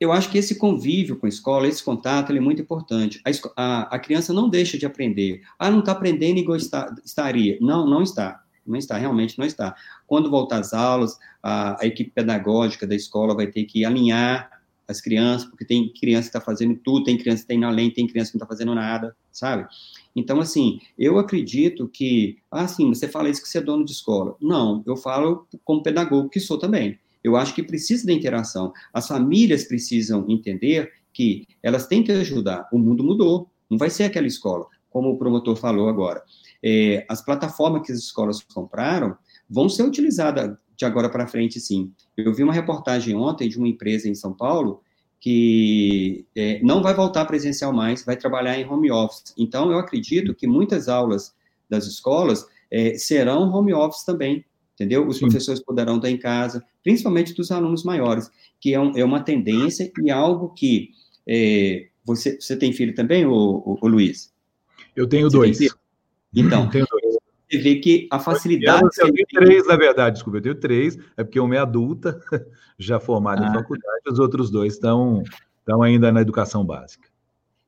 eu acho que esse convívio com a escola, esse contato, é muito importante. A, a, a, criança não deixa de aprender. Ah, não está aprendendo igual está, estaria. Não, não está. Não está, realmente não está. Quando voltar às aulas, a, a equipe pedagógica da escola vai ter que alinhar as crianças, porque tem criança que está fazendo tudo, tem criança que está indo além, tem criança que não está fazendo nada, sabe? Então, assim, eu acredito que, ah, sim, você fala isso que você é dono de escola. Não, eu falo como pedagogo que sou também. Eu acho que precisa da interação. As famílias precisam entender que elas têm que ajudar. O mundo mudou, não vai ser aquela escola, como o promotor falou agora. É, as plataformas que as escolas compraram vão ser utilizadas de agora para frente, sim. Eu vi uma reportagem ontem de uma empresa em São Paulo que é, não vai voltar presencial mais, vai trabalhar em home office. Então, eu acredito que muitas aulas das escolas é, serão home office também, entendeu? Os professores poderão estar em casa, principalmente dos alunos maiores, que é, um, é uma tendência e algo que é, você, você tem filho também, ô, ô, Luiz? Eu tenho você dois. Então, *laughs* tenho dois. você vê que a facilidade... Eu, eu tenho três, na verdade, desculpa, eu tenho três, é porque uma é adulta, *laughs* já formada ah. em faculdade, os outros dois estão, estão ainda na educação básica.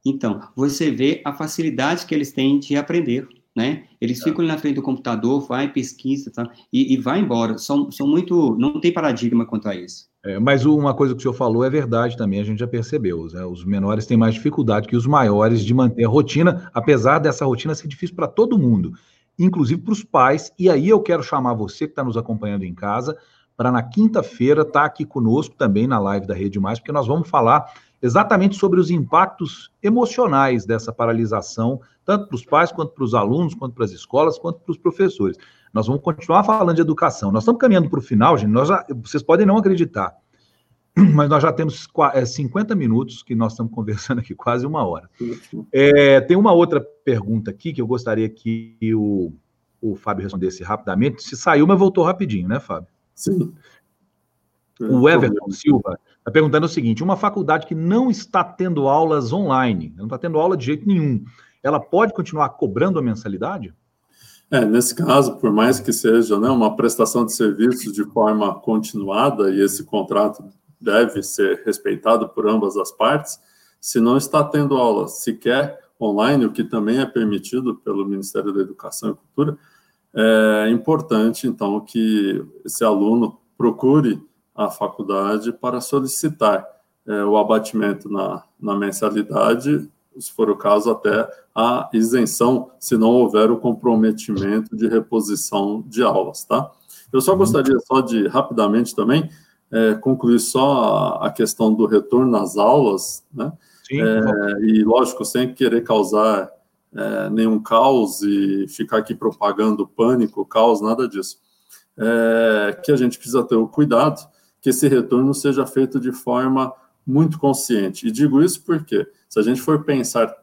Então, você vê a facilidade que eles têm de aprender né? Eles ficam ali na frente do computador, vai, pesquisa, tá? E, e vai embora. São, são muito. Não tem paradigma quanto a isso. É, mas uma coisa que o senhor falou é verdade também, a gente já percebeu. Né? Os menores têm mais dificuldade que os maiores de manter a rotina, apesar dessa rotina ser difícil para todo mundo, inclusive para os pais. E aí eu quero chamar você que está nos acompanhando em casa para na quinta-feira estar tá aqui conosco também na live da Rede Mais, porque nós vamos falar exatamente sobre os impactos emocionais dessa paralisação tanto para os pais, quanto para os alunos, quanto para as escolas, quanto para os professores. Nós vamos continuar falando de educação. Nós estamos caminhando para o final, gente. Nós já, vocês podem não acreditar, *clears throat* mas nós já temos 50 é, minutos que nós estamos *laughs* conversando aqui, quase uma hora. É, tem uma outra pergunta aqui que eu gostaria que o, o Fábio respondesse rapidamente. Se saiu, mas voltou rapidinho, né, Fábio? Sim. O Everton Silva está perguntando o seguinte: uma faculdade que não está tendo aulas online, não está tendo aula de jeito nenhum, ela pode continuar cobrando a mensalidade? É, nesse caso, por mais que seja né, uma prestação de serviços de forma continuada, e esse contrato deve ser respeitado por ambas as partes, se não está tendo aula sequer online, o que também é permitido pelo Ministério da Educação e Cultura, é importante, então, que esse aluno procure a faculdade para solicitar é, o abatimento na, na mensalidade, se for o caso, até a isenção, se não houver o comprometimento de reposição de aulas, tá? Eu só uhum. gostaria só de, rapidamente também, é, concluir só a, a, questão do retorno às aulas, né? Sim, é, e, lógico, sem querer causar é, nenhum caos e ficar aqui propagando pânico, caos, nada disso. É, que a gente precisa ter o cuidado que esse retorno seja feito de forma muito consciente. E digo isso porque, se a gente for pensar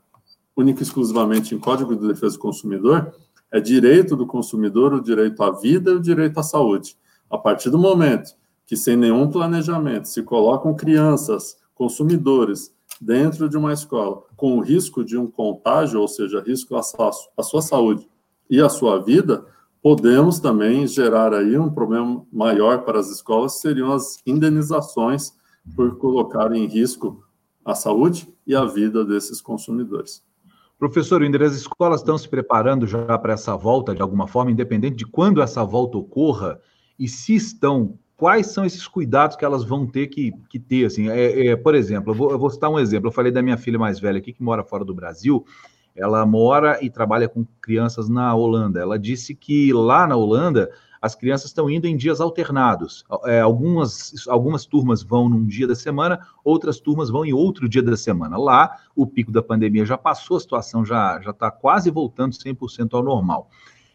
única e exclusivamente em Código de Defesa do Consumidor, é direito do consumidor o direito à vida e o direito à saúde. A partir do momento que, sem nenhum planejamento, se colocam crianças, consumidores, dentro de uma escola com o risco de um contágio, ou seja, risco à sua saúde e à sua vida, podemos também gerar aí um problema maior para as escolas, seriam as indenizações por colocar em risco a saúde e a vida desses consumidores. Professor Winder, as escolas estão se preparando já para essa volta de alguma forma, independente de quando essa volta ocorra, e se estão, quais são esses cuidados que elas vão ter que, que ter? Assim, é, é, por exemplo, eu vou, eu vou citar um exemplo. Eu falei da minha filha mais velha aqui, que mora fora do Brasil, ela mora e trabalha com crianças na Holanda. Ela disse que lá na Holanda as crianças estão indo em dias alternados. É, algumas, algumas turmas vão num dia da semana, outras turmas vão em outro dia da semana. Lá, o pico da pandemia já passou, a situação já está quase voltando 100% ao normal.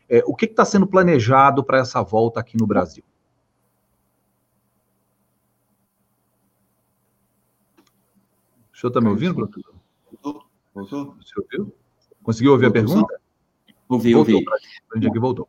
É, o que está sendo planejado para essa volta aqui no Brasil? O senhor está me ouvindo, professor? Voltou? Voltou? O senhor? Conseguiu ouvir voltou a pergunta? Ouvi, ouvi. Voltou, para que voltou.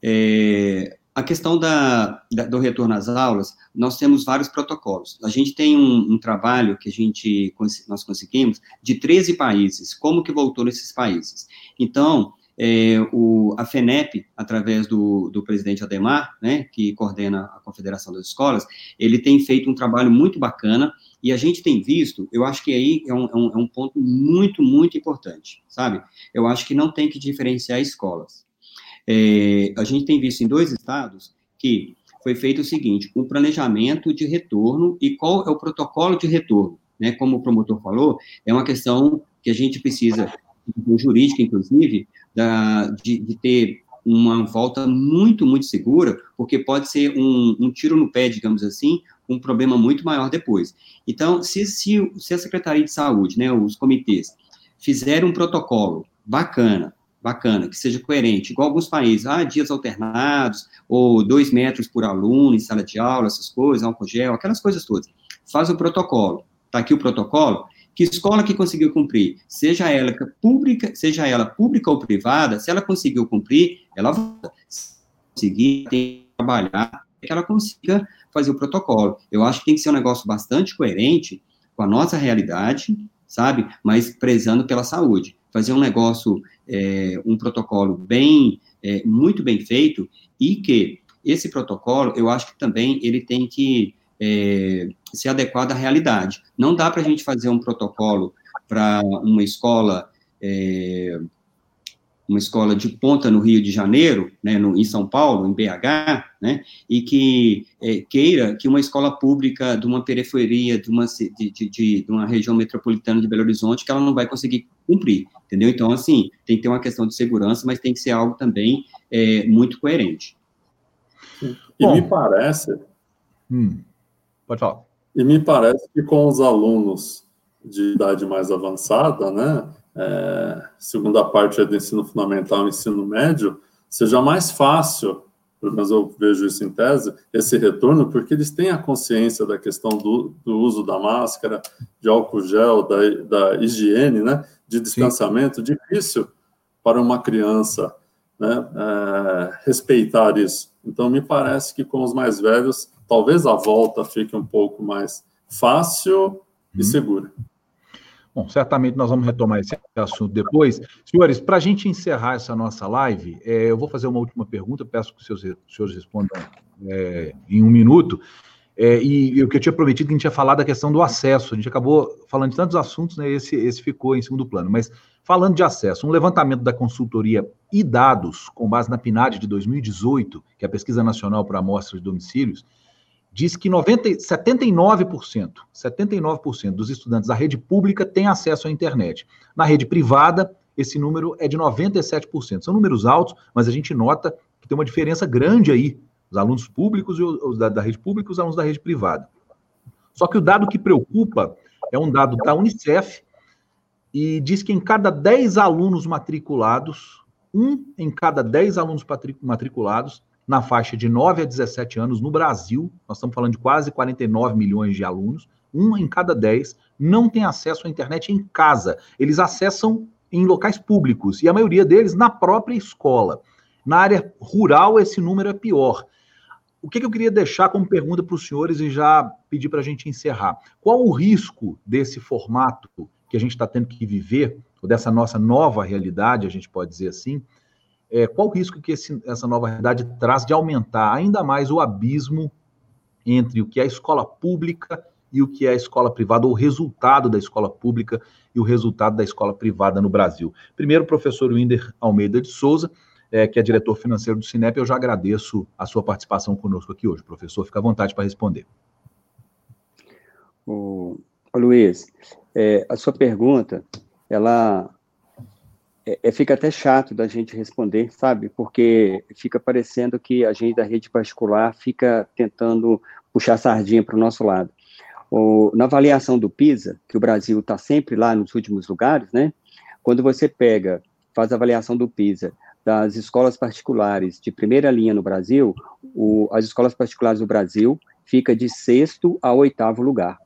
É, a questão da, da, do retorno às aulas, nós temos vários protocolos. A gente tem um, um, trabalho que a gente, nós conseguimos de 13 países, como que voltou nesses países. Então, é, o, a FENEP, através do, do presidente Ademar, né, que coordena a Confederação das Escolas, ele tem feito um trabalho muito bacana, e a gente tem visto, eu acho que aí é um, é um, é ponto muito, muito importante, sabe? Eu acho que não tem que diferenciar escolas. É, a gente tem visto em dois estados que foi feito o seguinte: um planejamento de retorno e qual é o protocolo de retorno. Né? Como o promotor falou, é uma questão que a gente precisa, jurídica, inclusive, da, de, de ter uma volta muito, muito segura, porque pode ser um, um, tiro no pé, digamos assim, um problema muito maior depois. Então, se, se, se a Secretaria de Saúde, né, os comitês, fizerem um protocolo bacana, bacana, que seja coerente, igual alguns países, ah, dias alternados, ou dois metros por aluno em sala de aula, essas coisas, álcool gel, aquelas coisas todas. Faz o protocolo. Está aqui o protocolo. Que escola que conseguiu cumprir, seja ela pública, seja ela pública ou privada, se ela conseguiu cumprir, ela volta. Se conseguir, tem que trabalhar, que ela consiga fazer o protocolo. Eu acho que tem que ser um negócio bastante coerente com a nossa realidade, sabe? Mas prezando pela saúde fazer um negócio, é, um protocolo bem, é, muito bem feito, e que esse protocolo, eu acho que também ele tem que é, se adequar à realidade. Não dá para a gente fazer um protocolo para uma escola é, uma escola de ponta no Rio de Janeiro, né, no, em São Paulo, em BH, né, e que é, queira que uma escola pública de uma periferia, de uma, de, de, de, uma região metropolitana de Belo Horizonte, que ela não vai conseguir cumprir, entendeu? Então, assim, tem que ter uma questão de segurança, mas tem que ser algo também é, muito coerente. E Bom, me parece... Hum, pode falar. E me parece que com os alunos de idade mais avançada, né, é, segunda parte é do ensino fundamental e ensino médio, seja mais fácil, pelo menos eu vejo isso em tese, esse retorno, porque eles têm a consciência da questão do, do uso da máscara, de álcool gel, da, da higiene, né, de distanciamento, Sim. difícil para uma criança né, é, respeitar isso. Então, me parece que com os mais velhos talvez a volta fique um pouco mais fácil e hum. segura. Bom, certamente nós vamos retomar esse assunto depois. Senhores, para a gente encerrar essa nossa live, é, eu vou fazer uma última pergunta, peço que os senhores, os senhores respondam é, em um minuto. É, e o que eu tinha prometido que a gente ia falar da questão do acesso. A gente acabou falando de tantos assuntos, né? Esse, esse ficou em segundo plano. Mas falando de acesso, um levantamento da consultoria e dados, com base na PNAD de 2018, que é a Pesquisa Nacional para Amostras de Domicílios, diz que 90, 79%, 79% dos estudantes da rede pública têm acesso à internet. Na rede privada, esse número é de 97%. São números altos, mas a gente nota que tem uma diferença grande aí os alunos públicos e os da, da rede pública e os alunos da rede privada. Só que o dado que preocupa é um dado da Unicef e diz que em cada 10 alunos matriculados, um em cada 10 alunos matriculados na faixa de 9 a 17 anos no Brasil, nós estamos falando de quase 49 milhões de alunos, um em cada 10 não tem acesso à internet em casa. Eles acessam em locais públicos e a maioria deles na própria escola. Na área rural, esse número é pior. O que, que eu queria deixar como pergunta para os senhores e já pedir para a gente encerrar? Qual o risco desse formato que a gente está tendo que viver, ou dessa nossa nova realidade, a gente pode dizer assim? É, qual o risco que esse, essa nova realidade traz de aumentar ainda mais o abismo entre o que é a escola pública e o que é a escola privada, ou o resultado da escola pública e o resultado da escola privada no Brasil? Primeiro, professor Winder Almeida de Souza, é, que é diretor financeiro do Cinep. Eu já agradeço a sua participação conosco aqui hoje. Professor, fica à vontade para responder. O, o Luiz, é, a sua pergunta, ela é, é, fica até chato da gente responder, sabe? Porque fica parecendo que a gente da rede particular fica tentando puxar sardinha para o nosso lado. O, na avaliação do PISA, que o Brasil está sempre lá nos últimos lugares, né? Quando você pega, faz a avaliação do PISA das escolas particulares de primeira linha no Brasil, o, as escolas particulares do Brasil fica de sexto a oitavo lugar.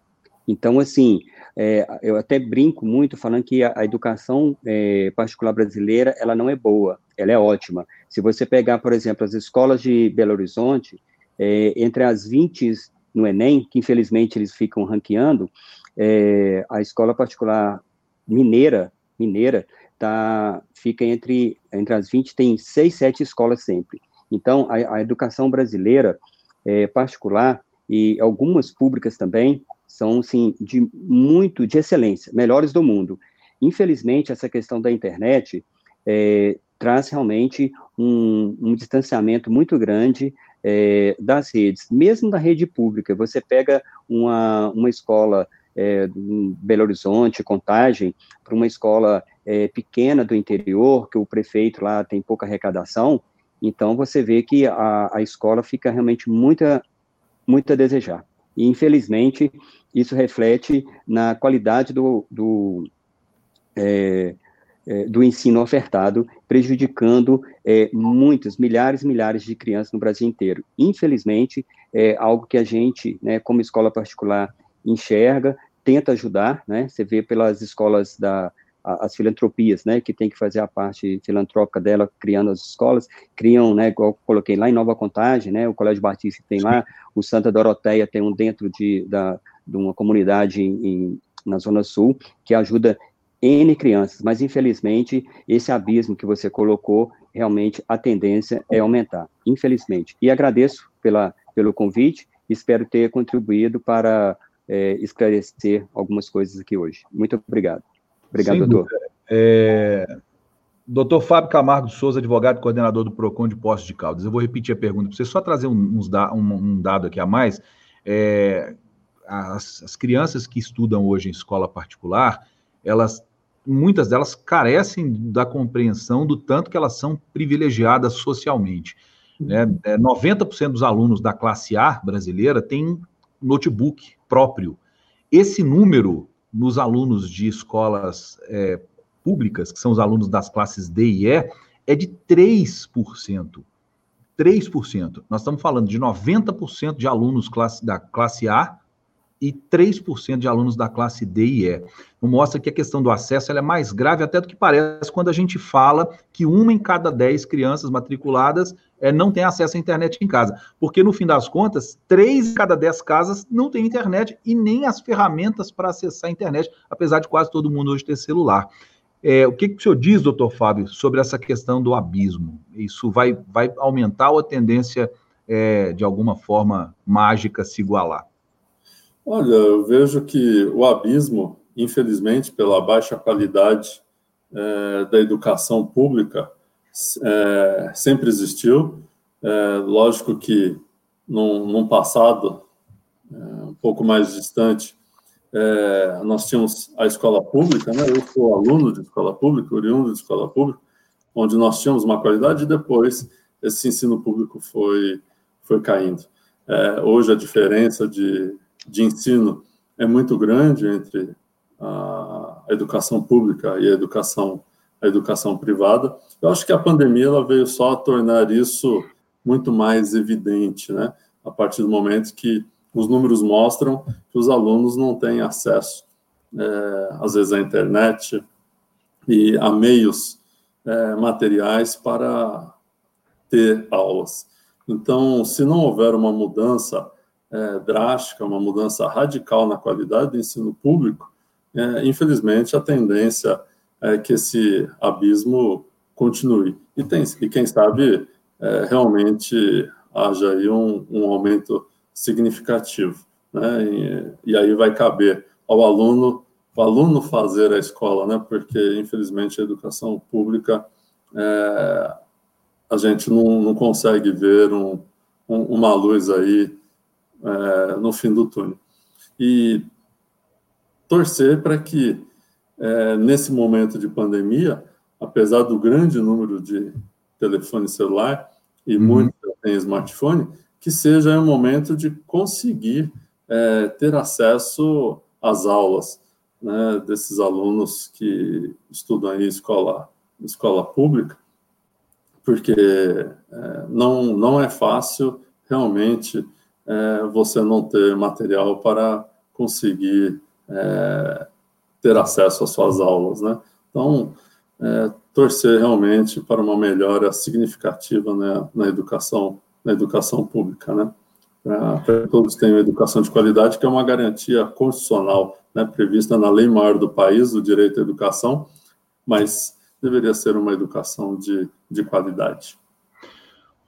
Então, assim, é, eu até brinco muito falando que a, a educação é, particular brasileira, ela não é boa, ela é ótima. Se você pegar, por exemplo, as escolas de Belo Horizonte, é, entre as 20 no Enem, que infelizmente eles ficam ranqueando, é, a escola particular mineira, mineira, tá, fica entre, entre as 20, tem seis, sete escolas sempre. Então, a, a educação brasileira é, particular e algumas públicas também são, sim, de muito, de excelência, melhores do mundo. Infelizmente, essa questão da internet é, traz realmente um, um, distanciamento muito grande é, das redes, mesmo da rede pública. Você pega uma, uma escola é, Belo Horizonte, Contagem, para uma escola é, pequena do interior, que o prefeito lá tem pouca arrecadação, então você vê que a, a escola fica realmente muita, muito a desejar. E, infelizmente, isso reflete na qualidade do, do, é, é, do ensino ofertado, prejudicando é, muitas, milhares e milhares de crianças no Brasil inteiro. Infelizmente, é algo que a gente, né, como escola particular, enxerga, tenta ajudar, né? Você vê pelas escolas da as filantropias, né, que tem que fazer a parte filantrópica dela, criando as escolas, criam, né, igual coloquei lá em Nova Contagem, né, o Colégio Batista tem lá, o Santa Doroteia tem um dentro de, da, de uma comunidade em, na Zona Sul, que ajuda N crianças, mas infelizmente esse abismo que você colocou, realmente a tendência é aumentar, infelizmente. E agradeço pela, pelo convite, espero ter contribuído para é, esclarecer algumas coisas aqui hoje. Muito obrigado. Obrigado, Sem doutor. É... Doutor Fábio Camargo Souza, advogado e coordenador do PROCON de Poços de Caldas. Eu vou repetir a pergunta para você, só trazer uns da, um, um, dado aqui a mais. É, as, as, crianças que estudam hoje em escola particular, elas, muitas delas carecem da compreensão do tanto que elas são privilegiadas socialmente. Né? 90% é, dos alunos da classe A brasileira têm notebook próprio. Esse número nos alunos de escolas é, públicas, que são os alunos das classes D e E, é de 3%. 3%. Nós estamos falando de 90% de alunos classe, da classe A e 3% de alunos da classe D e E. Mostra que a questão do acesso é mais grave até do que parece quando a gente fala que uma em cada 10 crianças matriculadas é, não tem acesso à internet em casa. Porque, no fim das contas, três em cada 10 casas não tem internet e nem as ferramentas para acessar a internet, apesar de quase todo mundo hoje ter celular. É, o que, que o senhor diz, doutor Fábio, sobre essa questão do abismo? Isso vai, vai aumentar ou a tendência é, de alguma forma mágica se igualar? Olha, eu vejo que o abismo, infelizmente, pela baixa qualidade é, da educação pública, é, sempre existiu. É, lógico que num, num passado é, um pouco mais distante, é, nós tínhamos a escola pública, né? eu sou aluno de escola pública, oriundo de escola pública, onde nós tínhamos uma qualidade e depois esse ensino público foi, foi caindo. É, hoje a diferença de de ensino é muito grande entre a educação pública e a educação a educação privada. Eu acho que a pandemia ela veio só tornar isso muito mais evidente, né? A partir do momento que os números mostram que os alunos não têm acesso, é, às vezes, à internet e a meios é, materiais para ter aulas. Então, se não houver uma mudança é, drástica, uma mudança radical na qualidade do ensino público, é, infelizmente a tendência é que esse abismo continue. E, tem, e quem sabe é, realmente haja aí um, um aumento significativo. Né? E, e, aí vai caber ao aluno, aluno fazer a escola, né? porque infelizmente a educação pública é, a gente não, não consegue ver um, um, uma luz aí é, no fim do túnel. E torcer para que, é, nesse momento de pandemia, apesar do grande número de telefone celular, e uhum. muitos têm smartphone, que seja um momento de conseguir é, ter acesso às aulas né, desses alunos que estudam em escola, escola pública, porque não, não é fácil realmente é, você não ter material para conseguir é, ter acesso às suas aulas, né? Então, é, torcer realmente para uma melhora significativa né, na educação, na educação pública, né? Para todos tenham educação de qualidade, que é uma garantia constitucional, né, prevista na lei maior do país, o direito à educação, mas deveria ser uma educação de, de qualidade.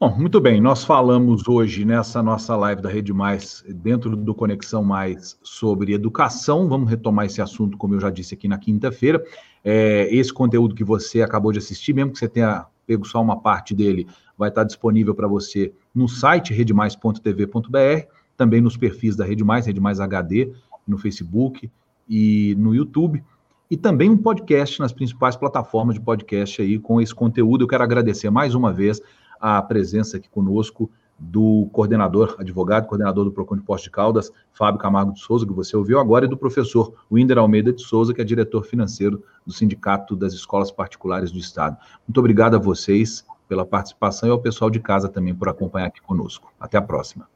Bom, muito bem, nós falamos hoje nessa nossa live da Rede Mais, dentro do Conexão Mais, sobre educação. Vamos retomar esse assunto, como eu já disse aqui na quinta-feira. É, esse conteúdo que você acabou de assistir, mesmo que você tenha pego só uma parte dele, vai estar disponível para você no site redemais.tv.br, também nos perfis da Rede Mais, Rede Mais HD, no Facebook e no YouTube. E também um podcast nas principais plataformas de podcast aí com esse conteúdo. Eu quero agradecer mais uma vez a presença aqui conosco do coordenador, advogado, coordenador do Procon de Posto de Caldas, Fábio Camargo de Souza, que você ouviu agora, e do professor Winder Almeida de Souza, que é diretor financeiro do Sindicato das Escolas Particulares do Estado. Muito obrigado a vocês pela participação e ao pessoal de casa também por acompanhar aqui conosco. Até a próxima.